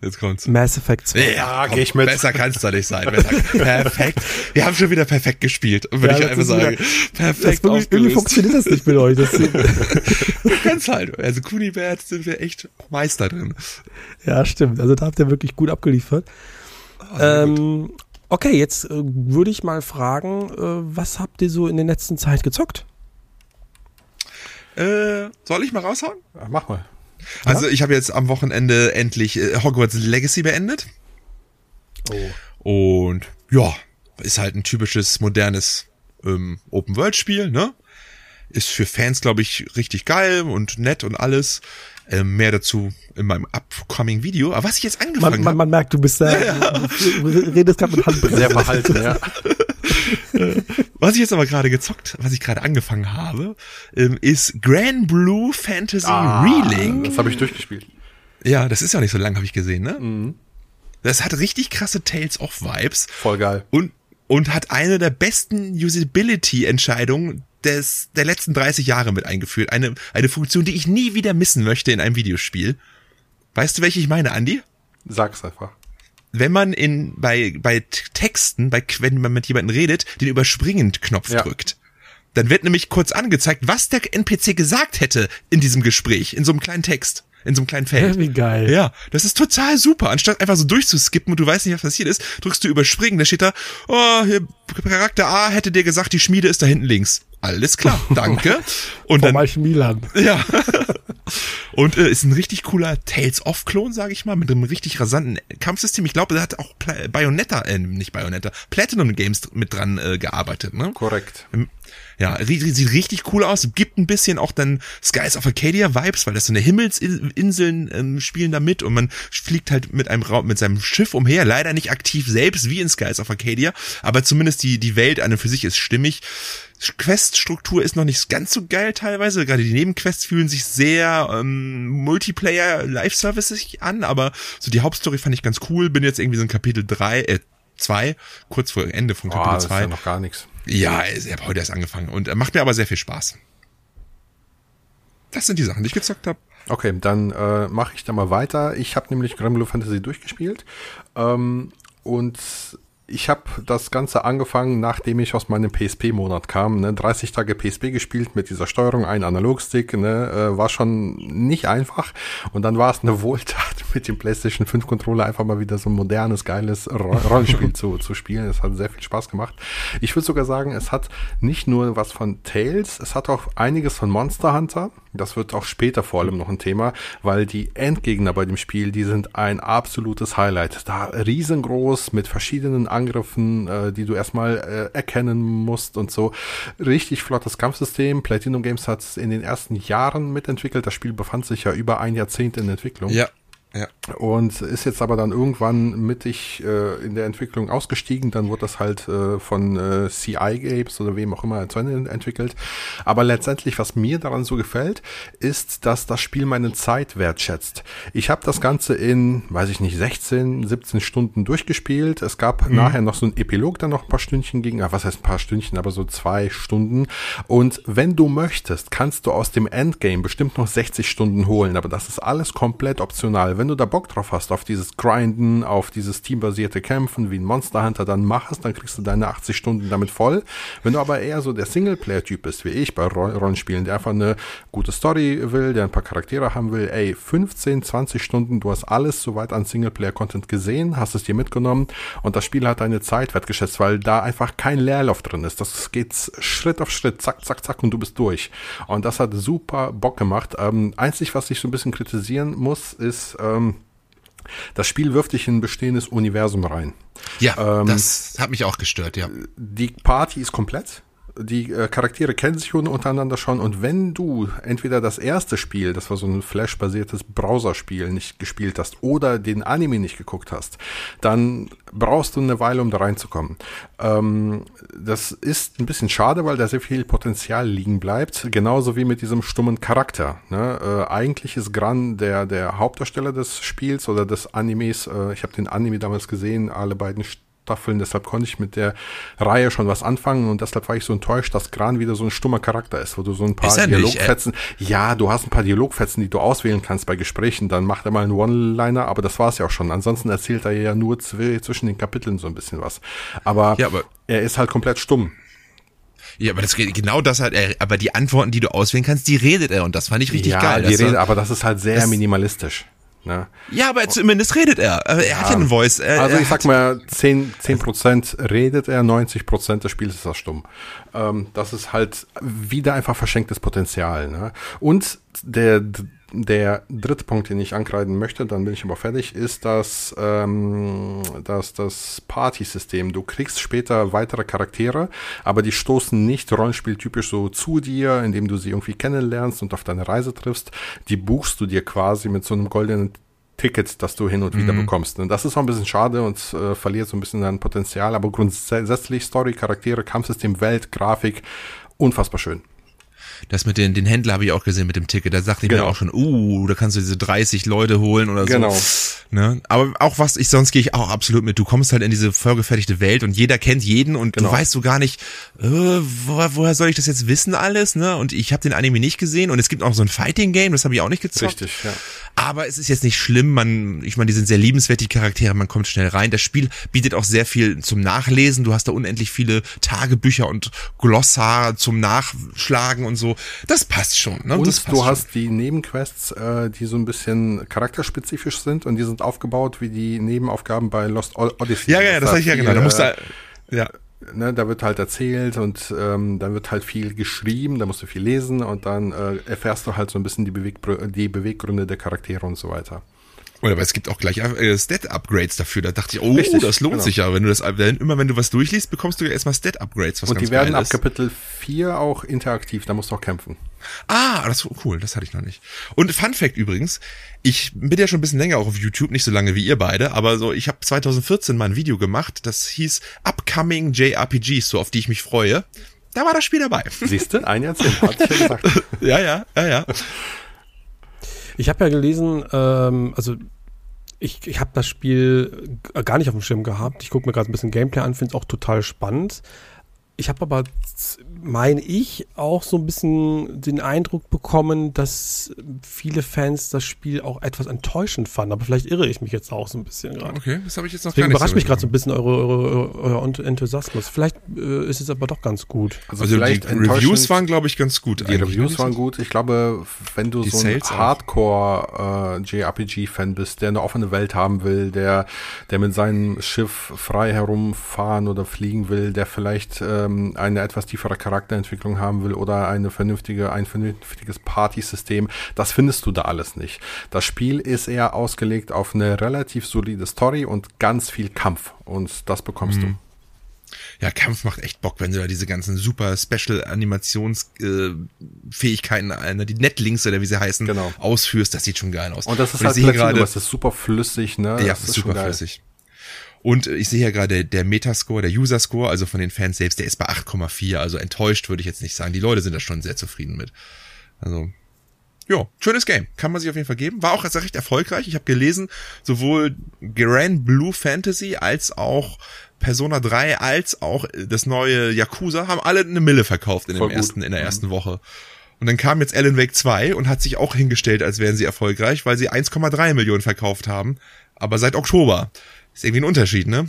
Jetzt kommt's. Mass Effect 2. Ja, komm, geh ich mit. Besser kann's doch nicht sein. perfekt. Wir haben schon wieder perfekt gespielt, würde ja, ich einfach sagen. Perfekt das, Irgendwie funktioniert das nicht mit euch. Das kann's halt. Also Kunibert sind wir echt Meister drin. Ja, stimmt. Also da habt ihr wirklich gut abgeliefert. Oh, ähm, okay, jetzt äh, würde ich mal fragen, äh, was habt ihr so in der letzten Zeit gezockt? Äh, soll ich mal raushauen? Ja, mach mal. Also ich habe jetzt am Wochenende endlich äh, Hogwarts Legacy beendet. Oh. Und ja, ist halt ein typisches modernes ähm, Open-World-Spiel, ne? Ist für Fans, glaube ich, richtig geil und nett und alles. Ähm, mehr dazu in meinem upcoming Video. Aber was ich jetzt angefangen habe. Man, man, merkt, du bist da, ja, ja. du redest gerade mit Handbremse. Sehr verhalten, ja. was ich jetzt aber gerade gezockt, was ich gerade angefangen habe, ähm, ist Grand Blue Fantasy ah, Relink. Das habe ich durchgespielt. Ja, das ist ja nicht so lang, habe ich gesehen, ne? Mhm. Das hat richtig krasse Tales of Vibes. Voll geil. Und, und hat eine der besten Usability-Entscheidungen des, der letzten 30 Jahre mit eingeführt. Eine, eine Funktion, die ich nie wieder missen möchte in einem Videospiel. Weißt du, welche ich meine, Andy? Sag's einfach wenn man in bei bei Texten, bei wenn man mit jemandem redet, den Überspringen-Knopf ja. drückt. Dann wird nämlich kurz angezeigt, was der NPC gesagt hätte in diesem Gespräch, in so einem kleinen Text. in so einem kleinen Feld. Ja, wie geil. Ja, das ist total super. Anstatt einfach so durchzuskippen und du weißt nicht, was passiert ist, drückst du überspringen, da steht da, oh, hier, Charakter A hätte dir gesagt, die Schmiede ist da hinten links. Alles klar, danke. Und Vom dann Milan. Ja. Und äh, ist ein richtig cooler Tales-of-Klon, sage ich mal, mit einem richtig rasanten Kampfsystem. Ich glaube, da hat auch Pla Bayonetta, äh, nicht Bayonetta, Platinum Games mit dran äh, gearbeitet, ne? Korrekt. Ja, sieht richtig cool aus. Gibt ein bisschen auch dann Skies of Arcadia Vibes, weil das so eine Himmelsinseln ähm, spielen da mit und man fliegt halt mit einem Raum, mit seinem Schiff umher. Leider nicht aktiv selbst wie in Skies of Arcadia, aber zumindest die, die Welt an und für sich ist stimmig. Queststruktur ist noch nicht ganz so geil teilweise. Gerade die Nebenquests fühlen sich sehr ähm, Multiplayer Live Services an, aber so die Hauptstory fand ich ganz cool. Bin jetzt irgendwie so in Kapitel drei, äh, zwei, kurz vor Ende von Kapitel oh, zwei. Ist ja noch gar nichts. Ja, ich habe heute erst angefangen und äh, macht mir aber sehr viel Spaß. Das sind die Sachen, die ich gezockt habe. Okay, dann äh, mache ich da mal weiter. Ich habe nämlich Grimble Fantasy durchgespielt ähm, und ich habe das Ganze angefangen, nachdem ich aus meinem PSP-Monat kam. Ne? 30 Tage PSP gespielt mit dieser Steuerung, ein Analogstick, ne? Äh, war schon nicht einfach. Und dann war es eine Wohltat, mit dem PlayStation 5 Controller einfach mal wieder so ein modernes, geiles Rollenspiel zu, zu spielen. Es hat sehr viel Spaß gemacht. Ich würde sogar sagen, es hat nicht nur was von Tales, es hat auch einiges von Monster Hunter. Das wird auch später vor allem noch ein Thema, weil die Endgegner bei dem Spiel, die sind ein absolutes Highlight. Da riesengroß mit verschiedenen Angriffen, äh, die du erstmal äh, erkennen musst und so. Richtig flottes Kampfsystem. Platinum Games hat es in den ersten Jahren mitentwickelt. Das Spiel befand sich ja über ein Jahrzehnt in Entwicklung. Ja. Ja. Und ist jetzt aber dann irgendwann mittig äh, in der Entwicklung ausgestiegen. Dann wurde das halt äh, von äh, CI Games oder wem auch immer zu Ende entwickelt. Aber letztendlich, was mir daran so gefällt, ist, dass das Spiel meine Zeit wertschätzt. Ich habe das Ganze in, weiß ich nicht, 16, 17 Stunden durchgespielt. Es gab mhm. nachher noch so ein Epilog, dann noch ein paar Stündchen ging. Ah, was heißt ein paar Stündchen, aber so zwei Stunden. Und wenn du möchtest, kannst du aus dem Endgame bestimmt noch 60 Stunden holen. Aber das ist alles komplett optional wenn du da Bock drauf hast, auf dieses Grinden, auf dieses teambasierte Kämpfen wie ein Monster Hunter, dann mach es, dann kriegst du deine 80 Stunden damit voll. Wenn du aber eher so der Singleplayer-Typ bist, wie ich bei Rollenspielen, der einfach eine gute Story will, der ein paar Charaktere haben will, ey, 15, 20 Stunden, du hast alles soweit an Singleplayer-Content gesehen, hast es dir mitgenommen und das Spiel hat deine Zeit wertgeschätzt, weil da einfach kein Leerlauf drin ist. Das geht Schritt auf Schritt, zack, zack, zack und du bist durch. Und das hat super Bock gemacht. Ähm, einzig, was ich so ein bisschen kritisieren muss, ist, ähm, das Spiel wirft dich in ein bestehendes Universum rein. Ja, ähm, das hat mich auch gestört, ja. Die Party ist komplett die äh, Charaktere kennen sich untereinander schon und wenn du entweder das erste Spiel, das war so ein Flash-basiertes Browserspiel, nicht gespielt hast oder den Anime nicht geguckt hast, dann brauchst du eine Weile, um da reinzukommen. Ähm, das ist ein bisschen schade, weil da sehr viel Potenzial liegen bleibt, genauso wie mit diesem stummen Charakter. Ne? Äh, eigentlich ist Gran der, der Hauptdarsteller des Spiels oder des Animes. Äh, ich habe den Anime damals gesehen, alle beiden Staffeln, deshalb konnte ich mit der Reihe schon was anfangen und deshalb war ich so enttäuscht, dass Gran wieder so ein stummer Charakter ist, wo du so ein paar Dialogfetzen, ja, du hast ein paar Dialogfetzen, die du auswählen kannst bei Gesprächen, dann macht er mal einen One-Liner, aber das war es ja auch schon. Ansonsten erzählt er ja nur zwischen den Kapiteln so ein bisschen was. Aber, ja, aber er ist halt komplett stumm. Ja, aber das genau das hat er, aber die Antworten, die du auswählen kannst, die redet er und das fand ich richtig ja, geil. Die redet, aber das ist halt sehr minimalistisch. Ne? Ja, aber zumindest redet er. Er ja. hat ja einen Voice. Er, also ich sag mal, 10, 10% redet er, 90% des Spiels ist das stumm. Ähm, das ist halt wieder einfach verschenktes Potenzial. Ne? Und der der dritte Punkt, den ich ankreiden möchte, dann bin ich aber fertig, ist das, ähm, das, das Party-System. Du kriegst später weitere Charaktere, aber die stoßen nicht rollenspieltypisch so zu dir, indem du sie irgendwie kennenlernst und auf deine Reise triffst. Die buchst du dir quasi mit so einem goldenen Ticket, das du hin und wieder mhm. bekommst. Und das ist auch ein bisschen schade und äh, verliert so ein bisschen dein Potenzial, aber grundsätzlich Story, Charaktere, Kampfsystem, Welt, Grafik, unfassbar schön. Das mit den, den Händler habe ich auch gesehen mit dem Ticket. Da sagte ich genau. mir auch schon, uh, da kannst du diese 30 Leute holen oder genau. so. Ne? Aber auch was ich, sonst gehe ich auch absolut mit. Du kommst halt in diese vorgefertigte Welt und jeder kennt jeden und genau. du weißt so gar nicht, äh, woher, woher soll ich das jetzt wissen alles, ne? Und ich habe den Anime nicht gesehen und es gibt auch so ein Fighting Game, das habe ich auch nicht gezockt. Richtig, ja. Aber es ist jetzt nicht schlimm. Man, ich meine, die sind sehr liebenswert, die Charaktere. Man kommt schnell rein. Das Spiel bietet auch sehr viel zum Nachlesen. Du hast da unendlich viele Tagebücher und Glossar zum Nachschlagen und so. Das passt schon. Ne? Und das du schon. hast die Nebenquests, äh, die so ein bisschen charakterspezifisch sind und die sind aufgebaut wie die Nebenaufgaben bei Lost Odyssey. Ja, ja, das, das habe ich ja genau. Da musst du, ja ne, da wird halt erzählt und ähm, dann wird halt viel geschrieben, da musst du viel lesen und dann äh, erfährst du halt so ein bisschen die, Beweg die Beweggründe der Charaktere und so weiter. Oder aber es gibt auch gleich äh, Stat-Upgrades dafür. Da dachte ich, oh, Richtig, das lohnt genau. sich ja. Wenn du das, wenn, immer wenn du was durchliest, bekommst du ja erstmal Stat-Upgrades, was Und die werden ab Kapitel 4 auch interaktiv, da musst du auch kämpfen. Ah, das ist cool, das hatte ich noch nicht. Und Fun Fact übrigens, ich bin ja schon ein bisschen länger auch auf YouTube, nicht so lange wie ihr beide, aber so, ich habe 2014 mal ein Video gemacht, das hieß Upcoming JRPGs, so auf die ich mich freue. Da war das Spiel dabei. Siehst du, ein Jahrzehnt, hat ich ja gesagt. ja, ja, ja, ja. Ich habe ja gelesen, ähm, also ich, ich habe das Spiel gar nicht auf dem Schirm gehabt. Ich gucke mir gerade ein bisschen Gameplay an, finde es auch total spannend. Ich habe aber, meine ich, auch so ein bisschen den Eindruck bekommen, dass viele Fans das Spiel auch etwas enttäuschend fanden. Aber vielleicht irre ich mich jetzt auch so ein bisschen gerade. Okay, das habe ich jetzt noch Deswegen gar nicht überrascht so mich gerade so ein bisschen eure, eure, eure Enthusiasmus. Vielleicht äh, ist es aber doch ganz gut. Also, also die Reviews waren, glaube ich, ganz gut. Die Reviews waren gut. Ich glaube, wenn du die so ein Hardcore äh, JRPG-Fan bist, der eine offene Welt haben will, der, der mit seinem Schiff frei herumfahren oder fliegen will, der vielleicht äh, ähm, eine etwas tiefere Charakterentwicklung haben will oder eine vernünftige, ein vernünftiges Partysystem, das findest du da alles nicht. Das Spiel ist eher ausgelegt auf eine relativ solide Story und ganz viel Kampf und das bekommst mhm. du. Ja, Kampf macht echt Bock, wenn du da diese ganzen super Special Animationsfähigkeiten, äh, die Netlinks oder wie sie heißen, genau. ausführst. Das sieht schon geil aus. Und das ist und halt gerade, das ist super flüssig, ne? Ja, das ist super flüssig. Und ich sehe ja gerade der Metascore, der User-Score, also von den Fans selbst, der ist bei 8,4. Also enttäuscht würde ich jetzt nicht sagen. Die Leute sind da schon sehr zufrieden mit. Also, ja, schönes Game. Kann man sich auf jeden Fall geben. War auch also recht erfolgreich. Ich habe gelesen, sowohl Grand Blue Fantasy als auch Persona 3 als auch das neue Yakuza haben alle eine Mille verkauft in, dem ersten, in der ersten mhm. Woche. Und dann kam jetzt Alan Wake 2 und hat sich auch hingestellt, als wären sie erfolgreich, weil sie 1,3 Millionen verkauft haben. Aber seit Oktober. Ist irgendwie ein Unterschied, ne?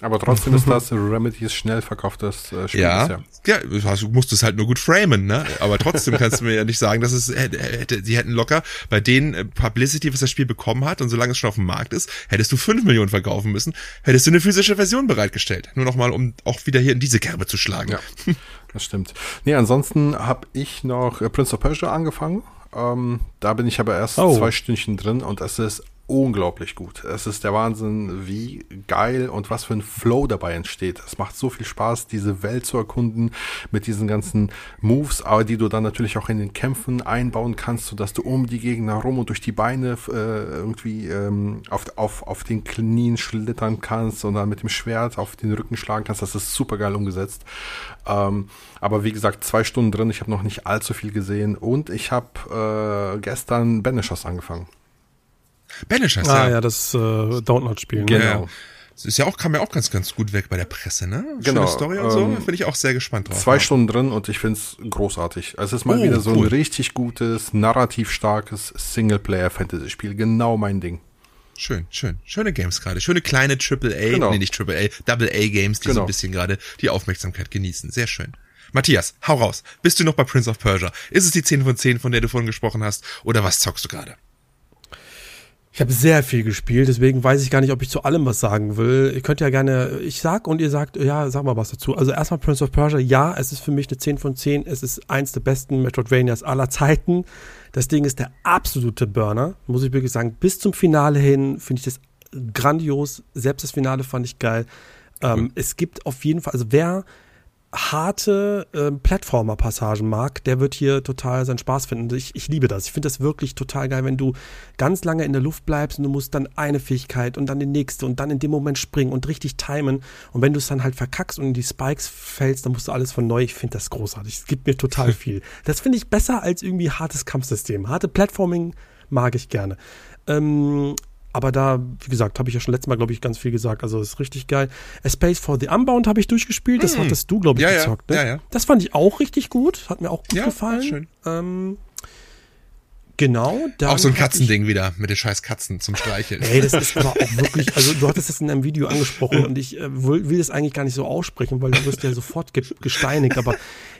Aber trotzdem ist das Remedies schnell verkauftes äh, Spiel. Ja, ja. ja, du musst es halt nur gut framen, ne? Aber trotzdem kannst du mir ja nicht sagen, dass es hätte, sie hätten locker bei den äh, Publicity, was das Spiel bekommen hat, und solange es schon auf dem Markt ist, hättest du fünf Millionen verkaufen müssen, hättest du eine physische Version bereitgestellt. Nur nochmal, um auch wieder hier in diese Kerbe zu schlagen. Ja, das stimmt. Nee, ansonsten habe ich noch äh, Prince of Persia angefangen. Ähm, da bin ich aber erst oh. zwei Stündchen drin und es ist unglaublich gut. Es ist der Wahnsinn, wie geil und was für ein Flow dabei entsteht. Es macht so viel Spaß, diese Welt zu erkunden mit diesen ganzen Moves, aber die du dann natürlich auch in den Kämpfen einbauen kannst, sodass du um die Gegner rum und durch die Beine äh, irgendwie ähm, auf, auf, auf den Knien schlittern kannst und dann mit dem Schwert auf den Rücken schlagen kannst. Das ist super geil umgesetzt. Ähm, aber wie gesagt, zwei Stunden drin, ich habe noch nicht allzu viel gesehen und ich habe äh, gestern Banishers angefangen. Banish heißt ah, ja. ja, das äh, Download-Spiel. Genau. Ja. Das ist ja auch, kam ja auch ganz, ganz gut weg bei der Presse, ne? Schöne genau. Story und so. Ähm, Bin ich auch sehr gespannt drauf. Zwei ja. Stunden drin und ich find's großartig. Es ist mal oh, wieder so cool. ein richtig gutes, narrativ starkes Singleplayer-Fantasy-Spiel. Genau mein Ding. Schön, schön. Schöne Games gerade. Schöne kleine Triple A, genau. nee, nicht Triple A, Double A Games, die genau. so ein bisschen gerade die Aufmerksamkeit genießen. Sehr schön. Matthias, hau raus. Bist du noch bei Prince of Persia? Ist es die 10 von 10, von der du vorhin gesprochen hast? Oder was zockst du gerade? Ich habe sehr viel gespielt, deswegen weiß ich gar nicht, ob ich zu allem was sagen will. Ihr könnt ja gerne, ich sag und ihr sagt, ja, sag mal was dazu. Also erstmal Prince of Persia, ja, es ist für mich eine 10 von 10. Es ist eins der besten Metroidvanias aller Zeiten. Das Ding ist der absolute Burner, muss ich wirklich sagen. Bis zum Finale hin finde ich das grandios. Selbst das Finale fand ich geil. Ähm, es gibt auf jeden Fall, also wer harte äh, Plattformer-Passagen mag, der wird hier total seinen Spaß finden. Ich, ich liebe das. Ich finde das wirklich total geil, wenn du ganz lange in der Luft bleibst und du musst dann eine Fähigkeit und dann die nächste und dann in dem Moment springen und richtig timen. Und wenn du es dann halt verkackst und in die Spikes fällst, dann musst du alles von neu. Ich finde das großartig. Es gibt mir total viel. Das finde ich besser als irgendwie hartes Kampfsystem. Harte Platforming mag ich gerne. Ähm, aber da, wie gesagt, habe ich ja schon letztes Mal, glaube ich, ganz viel gesagt. Also ist richtig geil. A Space for the Unbound habe ich durchgespielt. Das hm. hattest du, glaube ich, ja, gezockt. Ja. Ne? Ja, ja. Das fand ich auch richtig gut. Hat mir auch gut ja, gefallen. Schön. Ähm, Genau. Auch so ein Katzending wieder mit den scheiß Katzen zum Streicheln. Ey, das ist aber auch wirklich, also du hattest das in einem Video angesprochen und ich äh, will, will das eigentlich gar nicht so aussprechen, weil du wirst ja sofort ge gesteinigt, aber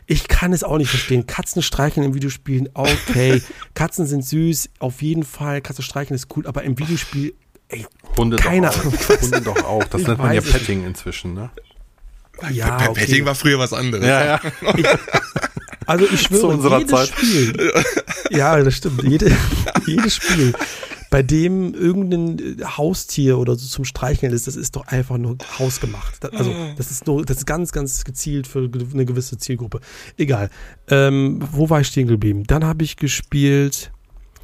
ich kann es auch nicht verstehen. Katzen streicheln im Videospiel, okay. Katzen sind süß, auf jeden Fall. Katzen streicheln ist cool, aber im Videospiel, ey, Hunde keine Ahnung. Hunde doch auch. Das ich nennt man ja Petting inzwischen, ne? Ja, okay. Petting war früher was anderes. Ja, ja. Ich, also ich schwöre, Zu unserer jedes Zeit. Spiel, ja, das stimmt, jede, jedes Spiel, bei dem irgendein Haustier oder so zum Streicheln ist, das ist doch einfach nur hausgemacht. Also das ist nur, das ist ganz, ganz gezielt für eine gewisse Zielgruppe. Egal. Ähm, wo war ich stehen geblieben? Dann habe ich gespielt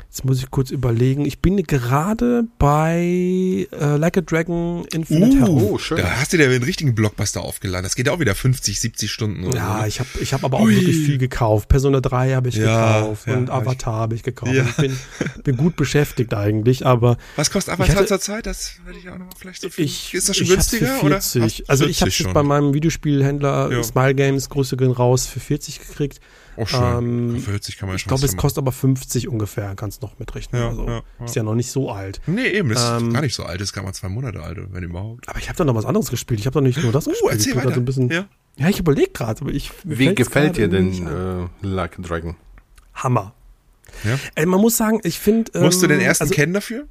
Jetzt muss ich kurz überlegen. Ich bin gerade bei äh, Like a Dragon Infinite uh, Oh, schön. Da hast du dir den richtigen Blockbuster aufgeladen. Das geht auch wieder 50, 70 Stunden. Oder ja, so. Ich habe ich hab aber auch Ui. wirklich viel gekauft. Persona 3 habe ich ja, gekauft ja, und Avatar habe ich gekauft. Ja. Ich bin, bin gut beschäftigt eigentlich, aber. Was kostet Avatar zur Zeit? Das würde ich auch noch mal vielleicht so viel. Ich, ist das schon günstiger? 40. Oder? Also ich habe es bei meinem Videospielhändler ja. Smile Games, Grüße gehen raus, für 40 gekriegt. Oh, schön. Ähm, Für 40 kann man Ich glaube, es kostet aber 50 ungefähr, kannst noch mitrechnen. Ja, also, ja, ja. Ist ja noch nicht so alt. Nee, eben, ist ähm, gar nicht so alt, ist gar mal zwei Monate alt, wenn überhaupt. Aber ich habe da noch was anderes gespielt. Ich habe doch nicht nur das uh, gespielt. Erzähl ich weiter. So ein bisschen, ja. ja, ich überlege gerade, aber ich. Wie gefällt dir denn äh, Like a Dragon? Hammer. Ja? Äh, man muss sagen, ich finde. Ähm, Musst du den ähm, ersten also, kennen dafür?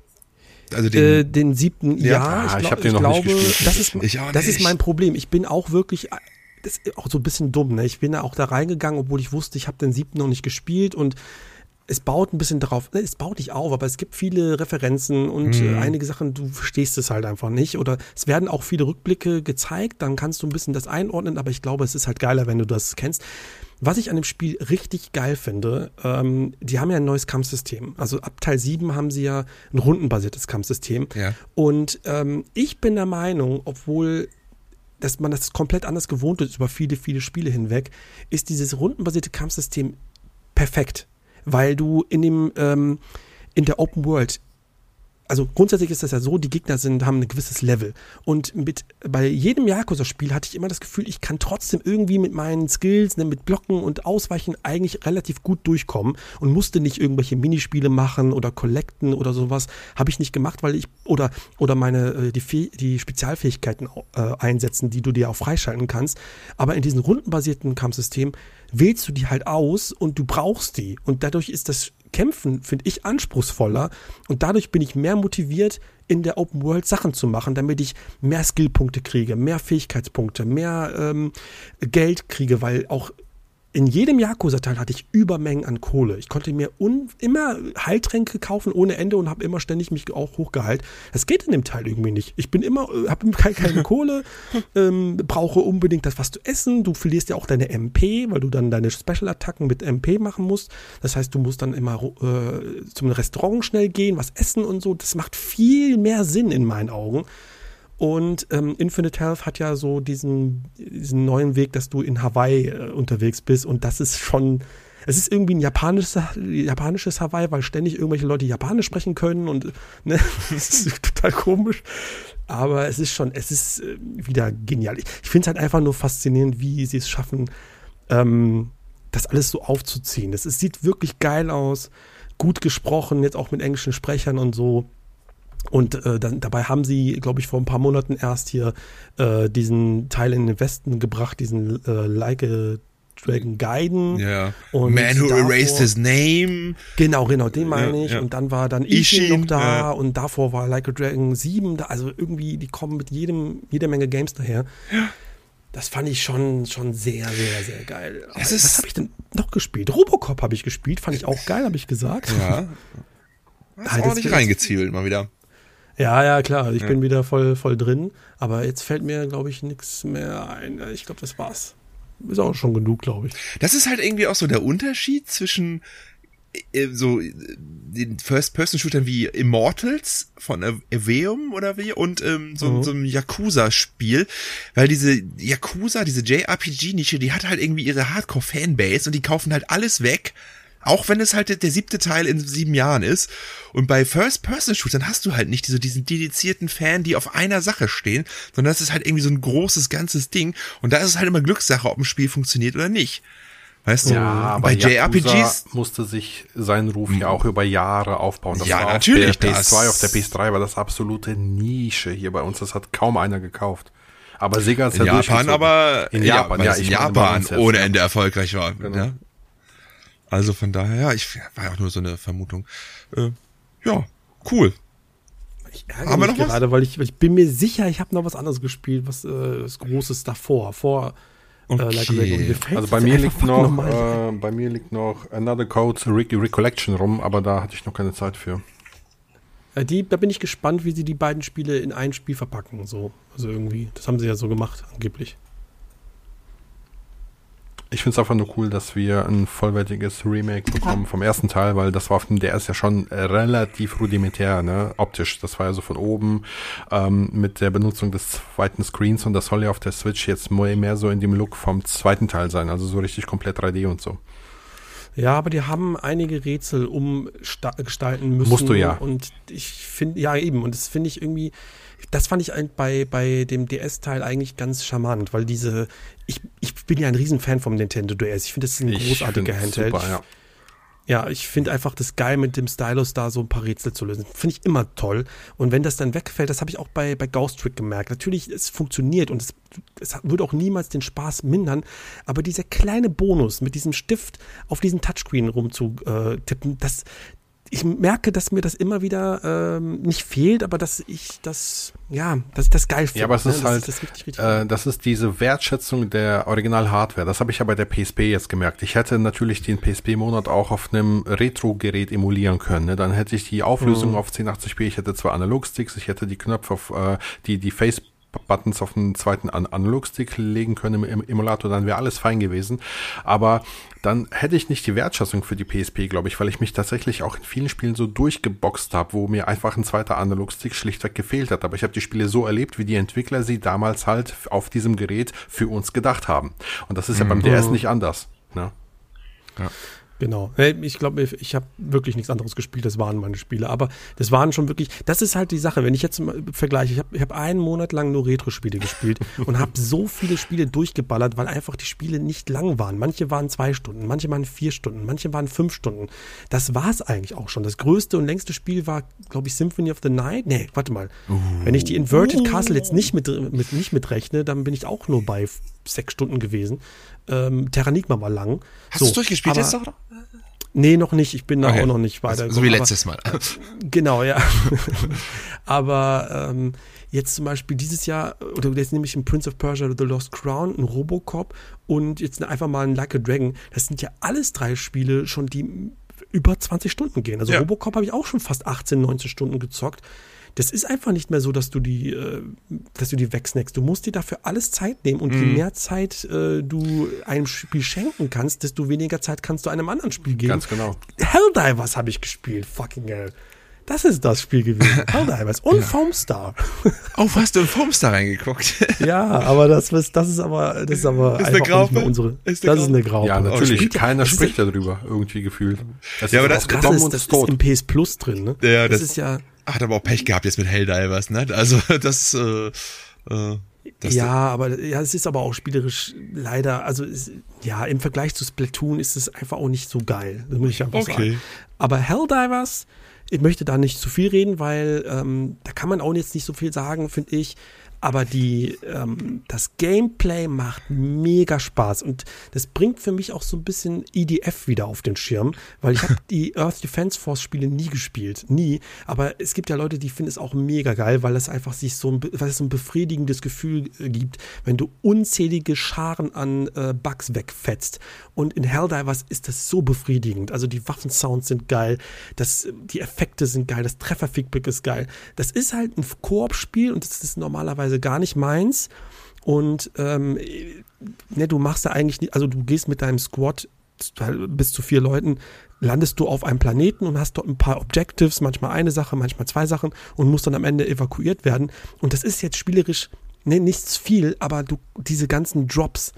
Also den, äh, den siebten, ja, ja ich, glaub, ich, hab den noch glaube, nicht gespielt. das ist, das ist mein Problem. Ich bin auch wirklich das ist auch so ein bisschen dumm. Ne? Ich bin da auch da reingegangen, obwohl ich wusste, ich habe den siebten noch nicht gespielt und es baut ein bisschen darauf, ne, es baut nicht auf, aber es gibt viele Referenzen und mhm. einige Sachen, du verstehst es halt einfach nicht. Oder es werden auch viele Rückblicke gezeigt, dann kannst du ein bisschen das einordnen, aber ich glaube, es ist halt geiler, wenn du das kennst. Was ich an dem Spiel richtig geil finde, ähm, die haben ja ein neues Kampfsystem. Also ab Teil 7 haben sie ja ein rundenbasiertes Kampfsystem. Ja. Und ähm, ich bin der Meinung, obwohl dass man das komplett anders gewohnt ist über viele, viele Spiele hinweg, ist dieses rundenbasierte Kampfsystem perfekt, weil du in dem ähm, in der Open World also grundsätzlich ist das ja so, die Gegner sind, haben ein gewisses Level. Und mit, bei jedem Yakuza-Spiel hatte ich immer das Gefühl, ich kann trotzdem irgendwie mit meinen Skills, ne, mit Blocken und Ausweichen eigentlich relativ gut durchkommen und musste nicht irgendwelche Minispiele machen oder collecten oder sowas. Habe ich nicht gemacht, weil ich, oder, oder meine, äh, die, die Spezialfähigkeiten äh, einsetzen, die du dir auch freischalten kannst. Aber in diesem rundenbasierten Kampfsystem wählst du die halt aus und du brauchst die. Und dadurch ist das Kämpfen, finde ich, anspruchsvoller. Und dadurch bin ich mehr motiviert, in der Open World Sachen zu machen, damit ich mehr Skillpunkte kriege, mehr Fähigkeitspunkte, mehr ähm, Geld kriege, weil auch in jedem Yakuza-Teil hatte ich Übermengen an Kohle. Ich konnte mir immer Heiltränke kaufen ohne Ende und habe immer ständig mich auch hochgeheilt. Das geht in dem Teil irgendwie nicht. Ich bin immer, äh, habe keine, keine Kohle, ähm, brauche unbedingt das was zu essen. Du verlierst ja auch deine MP, weil du dann deine Special-Attacken mit MP machen musst. Das heißt, du musst dann immer äh, zum Restaurant schnell gehen, was essen und so. Das macht viel mehr Sinn in meinen Augen. Und ähm, Infinite Health hat ja so diesen, diesen neuen Weg, dass du in Hawaii äh, unterwegs bist. Und das ist schon, es ist irgendwie ein japanisches, japanisches Hawaii, weil ständig irgendwelche Leute Japanisch sprechen können und ne, das ist total komisch. Aber es ist schon, es ist äh, wieder genial. Ich, ich finde es halt einfach nur faszinierend, wie sie es schaffen, ähm, das alles so aufzuziehen. Es, es sieht wirklich geil aus, gut gesprochen, jetzt auch mit englischen Sprechern und so. Und äh, dann, dabei haben sie, glaube ich, vor ein paar Monaten erst hier äh, diesen Teil in den Westen gebracht, diesen äh, Like a Dragon Gaiden. Ja. Und Man Who davor, Erased His Name. Genau, genau, den meine ja, ich. Ja. Und dann war dann Ishin noch da ja. und davor war Like a Dragon 7 da. Also irgendwie, die kommen mit jedem, jeder Menge Games daher. Ja. Das fand ich schon, schon sehr, sehr, sehr geil. Aber was habe ich denn noch gespielt? Robocop habe ich gespielt, fand ich auch geil, habe ich gesagt. Ja. Hast halt, nicht reingezielt mal wieder. Ja, ja, klar. Ich ja. bin wieder voll, voll drin. Aber jetzt fällt mir, glaube ich, nichts mehr ein. Ich glaube, das war's. Ist auch schon genug, glaube ich. Das ist halt irgendwie auch so der Unterschied zwischen äh, so äh, den First-Person-Shootern wie Immortals von Eveum oder wie und ähm, so, mhm. so einem Yakuza-Spiel, weil diese Yakuza, diese JRPG-Nische, die hat halt irgendwie ihre Hardcore-Fanbase und die kaufen halt alles weg, auch wenn es halt der, siebte Teil in sieben Jahren ist. Und bei First-Person-Shootern hast du halt nicht so diesen dedizierten Fan, die auf einer Sache stehen, sondern das ist halt irgendwie so ein großes, ganzes Ding. Und da ist es halt immer Glückssache, ob ein Spiel funktioniert oder nicht. Weißt du, ja, bei JRPGs musste sich sein Ruf ja auch über Jahre aufbauen. Das ja, war natürlich. Auf der PS2, auf der PS3 war das absolute Nische hier bei uns. Das hat kaum einer gekauft. Aber Sega ist ja in Japan, aber in Japan, ja, ja in Japan ohne Ende erfolgreich war. Genau. Ja? Also von daher, ja, ich war auch nur so eine Vermutung. Äh, ja, cool. Ich ärgere Haben mich gerade, weil ich, ich bin mir sicher, ich habe noch was anderes gespielt, was äh, das Großes davor, vor äh, okay. Like also bei mir liegt noch, äh, bei mir liegt noch Another Code Re Recollection rum, aber da hatte ich noch keine Zeit für. Äh, die, da bin ich gespannt, wie sie die beiden Spiele in ein Spiel verpacken. So. Also irgendwie, das haben sie ja so gemacht, angeblich. Ich finde es einfach nur cool, dass wir ein vollwertiges Remake bekommen vom ersten Teil, weil das war auf dem DS ja schon relativ rudimentär, ne? optisch. Das war ja so von oben ähm, mit der Benutzung des zweiten Screens und das soll ja auf der Switch jetzt mehr so in dem Look vom zweiten Teil sein, also so richtig komplett 3D und so. Ja, aber die haben einige Rätsel umgestalten müssen. Musst du ja. Und ich finde, ja eben, und das finde ich irgendwie, das fand ich bei, bei dem DS-Teil eigentlich ganz charmant, weil diese, ich, ich bin ja ein Riesenfan vom Nintendo DS. Ich finde, das ist ein ich großartiger Handheld. Super, ja. Ja, ich finde einfach das geil, mit dem Stylus da so ein paar Rätsel zu lösen. Finde ich immer toll. Und wenn das dann wegfällt, das habe ich auch bei, bei Ghost Trick gemerkt. Natürlich, es funktioniert und es, es würde auch niemals den Spaß mindern. Aber dieser kleine Bonus mit diesem Stift auf diesen Touchscreen rumzutippen, das, ich merke, dass mir das immer wieder ähm, nicht fehlt, aber dass ich das, ja, dass ich das geil finde. Ja, aber es ist ne? halt, das ist, richtig, richtig äh, das ist diese Wertschätzung der Original-Hardware. Das habe ich ja bei der PSP jetzt gemerkt. Ich hätte natürlich den PSP-Monat auch auf einem Retro-Gerät emulieren können. Ne? Dann hätte ich die Auflösung mhm. auf 1080p, ich hätte zwei Analog-Sticks, ich hätte die Knöpfe auf äh, die, die Face Buttons auf einen zweiten An Analogstick legen können im Emulator, dann wäre alles fein gewesen. Aber dann hätte ich nicht die Wertschätzung für die PSP, glaube ich, weil ich mich tatsächlich auch in vielen Spielen so durchgeboxt habe, wo mir einfach ein zweiter Analogstick schlichtweg gefehlt hat. Aber ich habe die Spiele so erlebt, wie die Entwickler sie damals halt auf diesem Gerät für uns gedacht haben. Und das ist ja beim mhm. DS nicht anders. Ne? Ja. Genau. Ich glaube, ich habe wirklich nichts anderes gespielt. Das waren meine Spiele. Aber das waren schon wirklich, das ist halt die Sache. Wenn ich jetzt vergleiche, ich habe ich hab einen Monat lang nur Retro-Spiele gespielt und habe so viele Spiele durchgeballert, weil einfach die Spiele nicht lang waren. Manche waren zwei Stunden, manche waren vier Stunden, manche waren fünf Stunden. Das war es eigentlich auch schon. Das größte und längste Spiel war, glaube ich, Symphony of the Night. Nee, warte mal. Uh. Wenn ich die Inverted Castle jetzt nicht mit, mit, nicht mitrechne, dann bin ich auch nur bei sechs Stunden gewesen. Ähm, Terranigma war lang. Hast so, du durchgespielt jetzt auch? Nee, noch nicht. Ich bin da okay. auch noch nicht weiter. So wie letztes Mal. Genau, ja. aber ähm, jetzt zum Beispiel dieses Jahr, oder jetzt nehme ich ein Prince of Persia The Lost Crown, ein Robocop und jetzt einfach mal ein Like a Dragon. Das sind ja alles drei Spiele schon, die über 20 Stunden gehen. Also ja. Robocop habe ich auch schon fast 18, 19 Stunden gezockt das ist einfach nicht mehr so, dass du die, äh, dass du die wegsnackst. Du musst dir dafür alles Zeit nehmen und mm. je mhm. mehr Zeit äh, du einem Spiel schenken kannst, desto weniger Zeit kannst du einem anderen Spiel geben. Ganz genau. Helldivers habe ich gespielt, fucking hell. Das ist das Spiel gewesen. Helldivers und ja. Foamstar. Oh, hast du in Foamstar reingeguckt? ja, aber das, ist, das ist aber, das ist aber ist einfach nicht mehr unsere. Ist das ist eine Graupe. Ja, natürlich. Keiner spricht darüber, irgendwie gefühlt. Das ja, aber das, das, ist, das ist im PS Plus drin, ne? Ja, das, das ist ja, hat aber auch Pech gehabt jetzt mit Helldivers, ne? Also das, äh, äh, das ja, aber ja, es ist aber auch spielerisch leider, also es, ja, im Vergleich zu Splatoon ist es einfach auch nicht so geil. Das muss ich einfach okay. sagen. Aber Helldivers, ich möchte da nicht zu viel reden, weil ähm, da kann man auch jetzt nicht so viel sagen, finde ich aber die, ähm, das Gameplay macht mega Spaß. Und das bringt für mich auch so ein bisschen EDF wieder auf den Schirm, weil ich habe die Earth Defense Force Spiele nie gespielt, nie, aber es gibt ja Leute, die finden es auch mega geil, weil es einfach sich so ein, weil es so ein befriedigendes Gefühl äh, gibt, wenn du unzählige Scharen an äh, Bugs wegfetzt. Und in Helldivers ist das so befriedigend, also die Waffensounds sind geil, das, die Effekte sind geil, das Trefferfeedback ist geil, das ist halt ein Koop-Spiel und das ist normalerweise teilweise gar nicht meins. Und ähm, ne, du machst da eigentlich nicht, also du gehst mit deinem Squad bis zu vier Leuten, landest du auf einem Planeten und hast dort ein paar Objectives, manchmal eine Sache, manchmal zwei Sachen und musst dann am Ende evakuiert werden. Und das ist jetzt spielerisch ne, nichts viel, aber du diese ganzen Drops,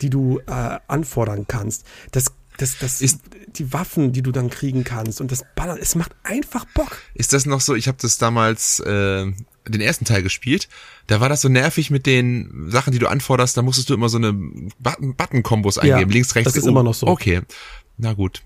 die du äh, anfordern kannst, das das, das ist die Waffen, die du dann kriegen kannst und das Ballern, es macht einfach Bock. Ist das noch so? Ich habe das damals äh, den ersten Teil gespielt. Da war das so nervig mit den Sachen, die du anforderst. Da musstest du immer so eine Button-Kombos eingeben, ja, links, rechts. Das ist oh, immer noch so. Okay, na gut.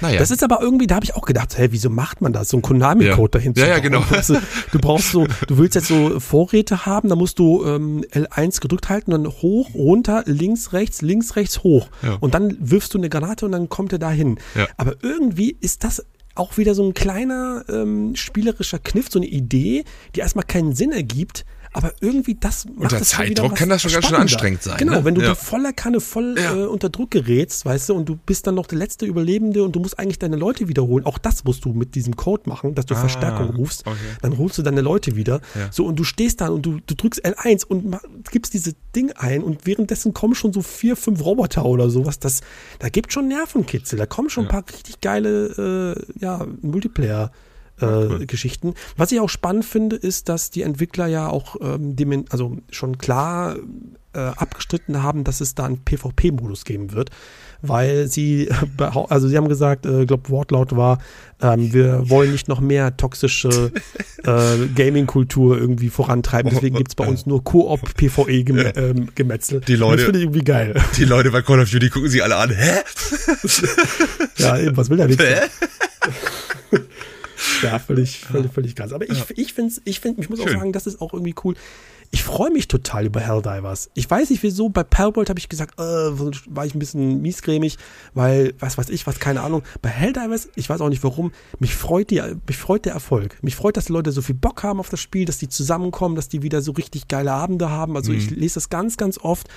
Naja. Das ist aber irgendwie, da habe ich auch gedacht, hä, wieso macht man das? So ein Konami-Code ja. dahin Ja, ja, genau. Also, du brauchst so, du willst jetzt so Vorräte haben, da musst du ähm, L1 gedrückt halten, dann hoch, runter, links, rechts, links, rechts, hoch. Ja. Und dann wirfst du eine Granate und dann kommt er dahin. Ja. Aber irgendwie ist das auch wieder so ein kleiner ähm, spielerischer Kniff, so eine Idee, die erstmal keinen Sinn ergibt, aber irgendwie das macht Unter Zeitdruck kann das schon ganz schön anstrengend sein. Genau, ne? wenn du ja. voller Kanne voll ja. äh, unter Druck gerätst, weißt du, und du bist dann noch der letzte Überlebende und du musst eigentlich deine Leute wiederholen. Auch das musst du mit diesem Code machen, dass du ah, Verstärkung rufst. Okay. Dann holst du deine Leute wieder. Ja. So, und du stehst da und du, du drückst L1 und gibst diese Ding ein und währenddessen kommen schon so vier, fünf Roboter oder sowas. Das, da gibt schon Nervenkitzel. Da kommen schon ein paar richtig geile äh, ja, Multiplayer- äh, cool. Geschichten. Was ich auch spannend finde, ist, dass die Entwickler ja auch ähm, dem, also schon klar äh, abgestritten haben, dass es da einen PvP-Modus geben wird, weil sie, also sie haben gesagt, äh, glaube Wortlaut war, ähm, wir wollen nicht noch mehr toxische äh, Gaming-Kultur irgendwie vorantreiben, deswegen gibt es bei uns nur Koop-PvE-Gemetzel. Ähm, die Leute, das finde ich irgendwie geil. Die Leute bei Call of Duty gucken sie alle an, hä? ja, eben, was will der nicht? Ja, völlig, völlig, völlig krass. Aber ich, ja. ich finde, ich, find, ich muss Schön. auch sagen, das ist auch irgendwie cool. Ich freue mich total über Helldivers. Ich weiß nicht wieso, bei Palworld habe ich gesagt, äh, war ich ein bisschen miesgrämig, weil, was weiß ich, was, keine Ahnung. Bei Helldivers, ich weiß auch nicht warum, mich freut, die, mich freut der Erfolg. Mich freut, dass die Leute so viel Bock haben auf das Spiel, dass die zusammenkommen, dass die wieder so richtig geile Abende haben. Also mhm. ich lese das ganz, ganz oft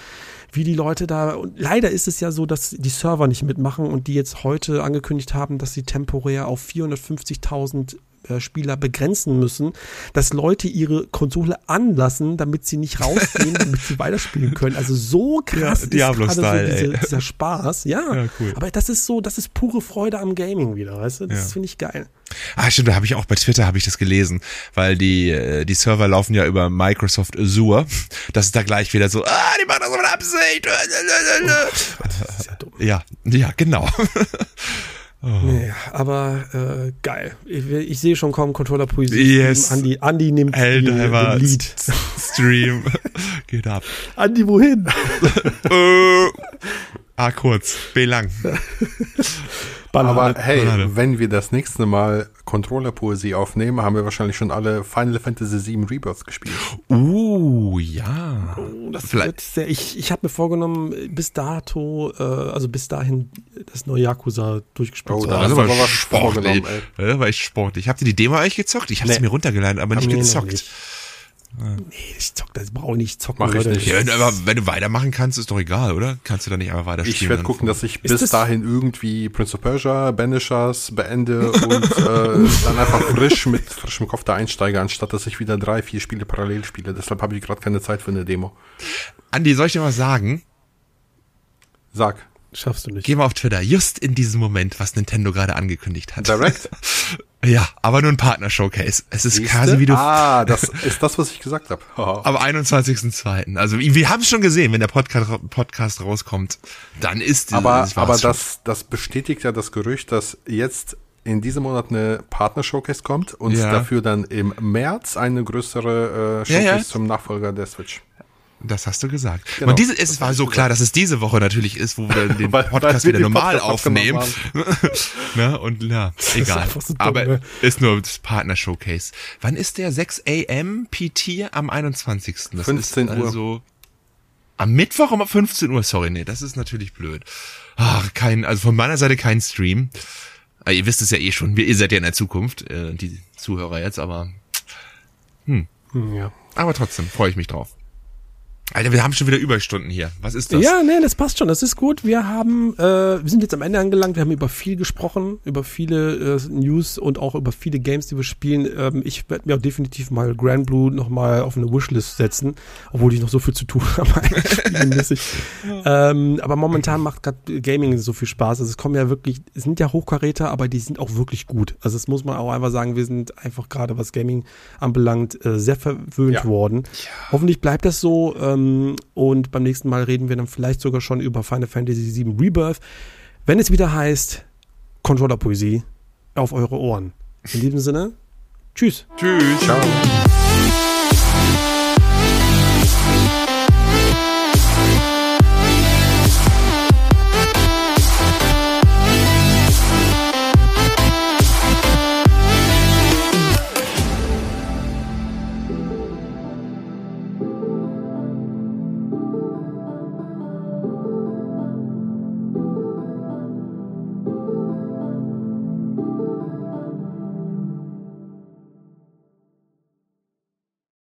wie die Leute da, und leider ist es ja so, dass die Server nicht mitmachen und die jetzt heute angekündigt haben, dass sie temporär auf 450.000 äh, Spieler begrenzen müssen, dass Leute ihre Konsole anlassen, damit sie nicht rausgehen, damit sie weiterspielen können. Also so krass ja, ist gerade so diese, dieser Spaß. Ja, ja cool. aber das ist so, das ist pure Freude am Gaming wieder, weißt du? Das ja. finde ich geil. Ah, stimmt, da habe ich auch bei Twitter habe ich das gelesen, weil die äh, die Server laufen ja über Microsoft Azure. Das ist da gleich wieder so, ah, die machen das mit Absicht. Oh, ja, ja, genau. Oh. Nee, aber äh, geil. Ich, ich sehe schon kaum Controller-Poesie. Yes. Andi, Andi nimmt die, den Lied. Stream. Geht ab. Andi, wohin? A kurz, B lang. Aber hey, Banane. wenn wir das nächste Mal Controller-Poesie aufnehmen, haben wir wahrscheinlich schon alle Final Fantasy VII Rebirth gespielt. Uh, ja. Oh, das Vielleicht. Sehr, ich ich habe mir vorgenommen, bis dato, äh, also bis dahin das neue Yakuza durchgespielt oh, zu haben. Also war was sportlich. Ja, war echt sportlich. Habt ihr die Demo eigentlich gezockt? Ich habe nee. mir runtergeladen, aber nicht gezockt. Nee, ich zock das brauche ich nicht zocken. Mach ich nicht. Ja, aber wenn du weitermachen kannst, ist doch egal, oder? Kannst du da nicht einfach weiter spielen? Ich werde gucken, dass ich bis das dahin irgendwie Prince of Persia, Banishers beende und äh, dann einfach frisch mit frischem Kopf da einsteige, anstatt dass ich wieder drei, vier Spiele parallel spiele. Deshalb habe ich gerade keine Zeit für eine Demo. Andi, soll ich dir mal sagen? Sag. Schaffst du nicht. Geh mal auf Twitter, just in diesem Moment, was Nintendo gerade angekündigt hat. Direkt? ja, aber nur ein Partner-Showcase. Es ist Siehste? quasi wie du. Ah, das ist das, was ich gesagt habe. Am 21.02. Also wir haben es schon gesehen, wenn der Podcast, Podcast rauskommt, dann ist Aber, das aber das, das bestätigt ja das Gerücht, dass jetzt in diesem Monat eine Partner-Showcase kommt und ja. dafür dann im März eine größere äh, Showcase ja, ja. zum Nachfolger der Switch. Das hast du gesagt. Genau. Und diese, es war so klar, dass es diese Woche natürlich ist, wo wir den Podcast wieder normal Podcast aufnehmen. ne? Und ja, egal. Ist so dumm, Aber ne? ist nur das Partner-Showcase. Wann ist der 6 AM PT am 21. Das 15 Uhr. Also am Mittwoch um 15 Uhr. Sorry, nee, das ist natürlich blöd. Ach, kein, also von meiner Seite kein Stream. Aber ihr wisst es ja eh schon. Ihr seid ja in der Zukunft, äh, die Zuhörer jetzt, aber hm. hm ja. Aber trotzdem freue ich mich drauf. Alter, wir haben schon wieder Überstunden hier. Was ist das? Ja, nee, das passt schon. Das ist gut. Wir haben, äh, wir sind jetzt am Ende angelangt. Wir haben über viel gesprochen, über viele äh, News und auch über viele Games, die wir spielen. Ähm, ich werde mir auch definitiv mal Grand Blue nochmal auf eine Wishlist setzen, obwohl ich noch so viel zu tun habe. ähm, aber momentan macht gerade Gaming so viel Spaß. Also es kommen ja wirklich, es sind ja Hochkaräter, aber die sind auch wirklich gut. Also das muss man auch einfach sagen. Wir sind einfach gerade, was Gaming anbelangt, äh, sehr verwöhnt ja. worden. Ja. Hoffentlich bleibt das so. Äh, ähm, und beim nächsten Mal reden wir dann vielleicht sogar schon über Final Fantasy VII Rebirth. Wenn es wieder heißt Controller-Poesie auf eure Ohren. In diesem Sinne, tschüss. Tschüss. Ciao.